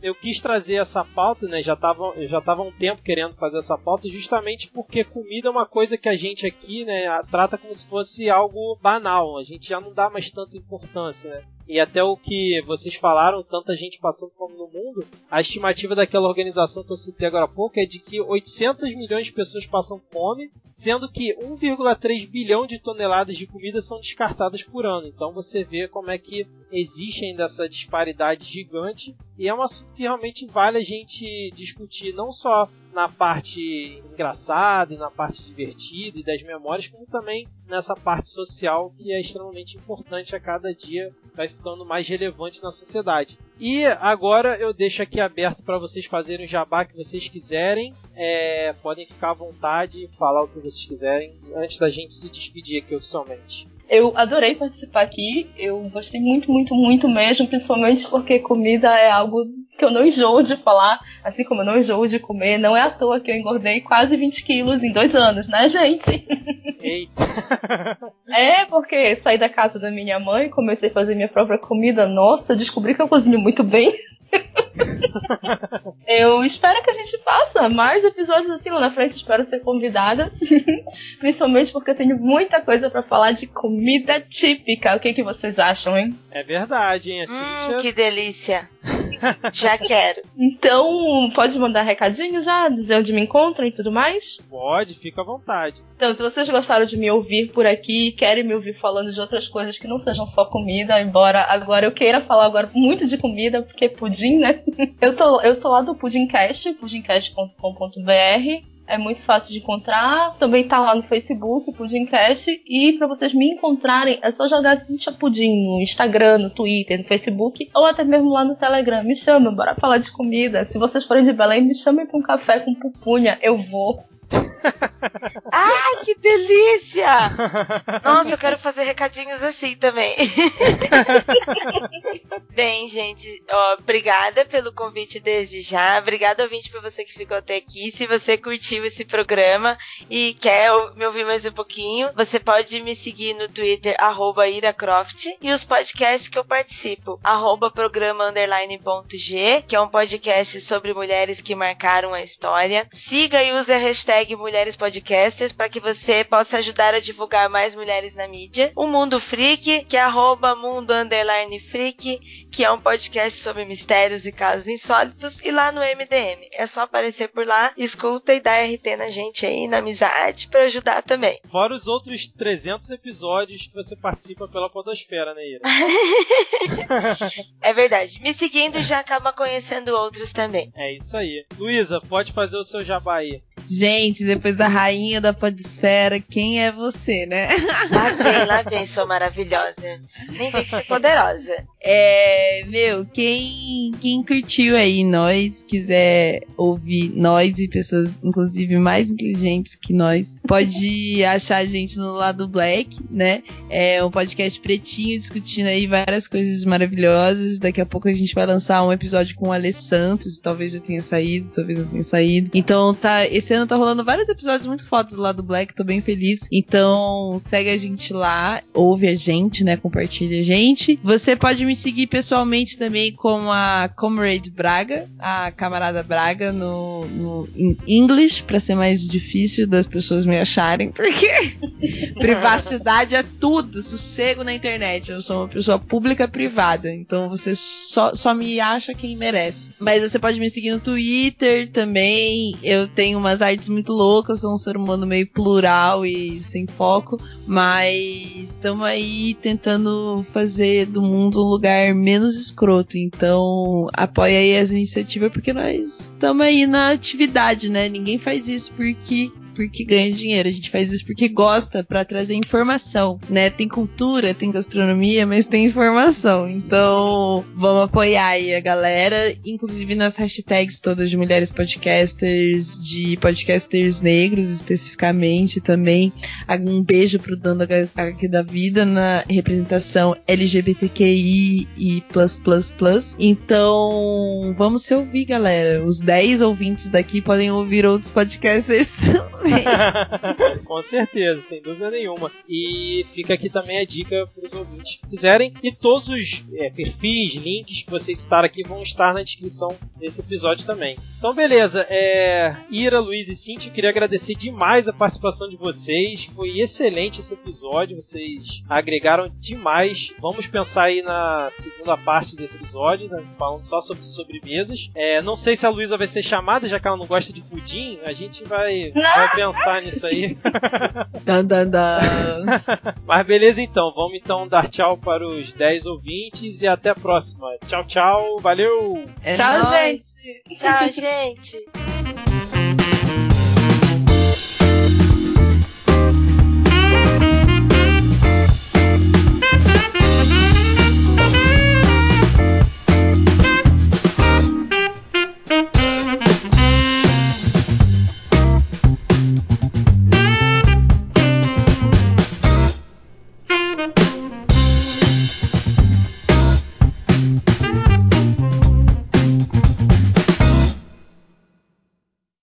eu quis trazer essa pauta, né? Já tava, eu já tava um tempo querendo fazer essa pauta, justamente porque comida é uma coisa que a gente aqui, né, trata como se fosse algo banal. A gente já não dá mais tanta importância, né? E até o que vocês falaram, tanta gente passando fome no mundo, a estimativa daquela organização que eu citei agora há pouco é de que 800 milhões de pessoas passam fome, sendo que 1,3 bilhão de toneladas de comida são descartadas por ano. Então você vê como é que existe ainda essa disparidade gigante e é um assunto que realmente vale a gente discutir não só na parte engraçada e na parte divertida e das memórias, como também nessa parte social que é extremamente importante a cada dia, vai ficando mais relevante na sociedade. E agora eu deixo aqui aberto para vocês fazerem o jabá que vocês quiserem, é, podem ficar à vontade falar o que vocês quiserem antes da gente se despedir aqui oficialmente. Eu adorei participar aqui, eu gostei muito, muito, muito mesmo, principalmente porque comida é algo que eu não enjoo de falar, assim como eu não enjoo de comer. Não é à toa que eu engordei quase 20 quilos em dois anos, né, gente? Eita! é, porque saí da casa da minha mãe, comecei a fazer minha própria comida. Nossa, descobri que eu cozinho muito bem. eu espero que a gente faça mais episódios assim lá na frente. Espero ser convidada. Principalmente porque eu tenho muita coisa para falar de comida típica. O que, que vocês acham, hein? É verdade, hein? Assim, hum, que delícia. já quero. Então, pode mandar recadinho já? Dizer onde me encontram e tudo mais? Pode, fica à vontade. Então, se vocês gostaram de me ouvir por aqui, querem me ouvir falando de outras coisas que não sejam só comida, embora agora eu queira falar agora muito de comida, porque pudim, né? Eu, tô, eu sou lá do Pudimcast, pudimcast.com.br é muito fácil de encontrar. Também tá lá no Facebook, Pudimcast. E para vocês me encontrarem, é só jogar Cintia Pudim no Instagram, no Twitter, no Facebook, ou até mesmo lá no Telegram. Me chama, bora falar de comida. Se vocês forem de Belém, me chamem pra um café com pupunha. Eu vou. Ai, que delícia! Nossa, eu quero fazer recadinhos assim também. Bem, gente, ó, obrigada pelo convite desde já. Obrigada, ouvinte, por você que ficou até aqui. Se você curtiu esse programa e quer me ouvir mais um pouquinho, você pode me seguir no Twitter, iracroft, e os podcasts que eu participo, arroba programa G, que é um podcast sobre mulheres que marcaram a história. Siga e use a hashtag Mulheres Podcasters para que você possa ajudar a divulgar mais mulheres na mídia. O Mundo Freak, que é arroba mundo underline freak, que é um podcast sobre mistérios e casos insólitos, e lá no MDM. É só aparecer por lá, escuta e dá RT na gente aí, na amizade, para ajudar também. Fora os outros 300 episódios que você participa pela Podosfera, né, Ira? é verdade. Me seguindo já acaba conhecendo outros também. É isso aí. Luísa, pode fazer o seu jabá aí. Gente, depois da rainha da podesfera, quem é você, né? Lá vem, lá vem, sua maravilhosa. Nem vem que ser poderosa. É, meu, quem, quem curtiu aí nós, quiser ouvir nós e pessoas, inclusive, mais inteligentes que nós, pode achar a gente no lado Black, né? É um podcast pretinho discutindo aí várias coisas maravilhosas. Daqui a pouco a gente vai lançar um episódio com o Ale Santos, talvez eu tenha saído, talvez eu tenha saído. Então tá, esse ano tá rolando vários episódios muito fotos do lado Black, tô bem feliz. Então segue a gente lá, ouve a gente, né? Compartilha a gente. Você pode me seguir pessoalmente também com a Comrade Braga, a camarada Braga no, no em English, para ser mais difícil das pessoas me acharem, porque privacidade é tudo, sossego na internet. Eu sou uma pessoa pública privada, então você só, só me acha quem merece. Mas você pode me seguir no Twitter também. Eu tenho umas artes muito loucas, sou um ser humano meio plural e sem foco, mas estamos aí tentando fazer do mundo um lugar menos escroto. Então, apoia aí as iniciativas porque nós estamos aí na atividade, né? Ninguém faz isso porque porque ganha dinheiro, a gente faz isso porque gosta para trazer informação, né? Tem cultura, tem gastronomia, mas tem informação. Então, vamos apoiar aí a galera, inclusive nas hashtags todas de mulheres podcasters, de podcasters negros especificamente também. Um beijo pro Dando aqui da Vida na representação LGBTQI e plus plus plus. Então, vamos se ouvir, galera. Os 10 ouvintes daqui podem ouvir outros podcasters também. Com certeza, sem dúvida nenhuma. E fica aqui também a dica para os ouvintes que quiserem. E todos os é, perfis, links que vocês citaram aqui vão estar na descrição desse episódio também. Então, beleza. É, Ira, Luiz e Cintia, queria agradecer demais a participação de vocês. Foi excelente esse episódio. Vocês agregaram demais. Vamos pensar aí na segunda parte desse episódio, né, falando só sobre sobremesas. É, não sei se a Luísa vai ser chamada, já que ela não gosta de pudim. A gente vai, vai pensar nisso aí. dan, dan, dan. Mas beleza então, vamos então dar tchau para os 10 ouvintes e até a próxima. Tchau, tchau, valeu! É tchau, nóis. gente! Tchau, gente!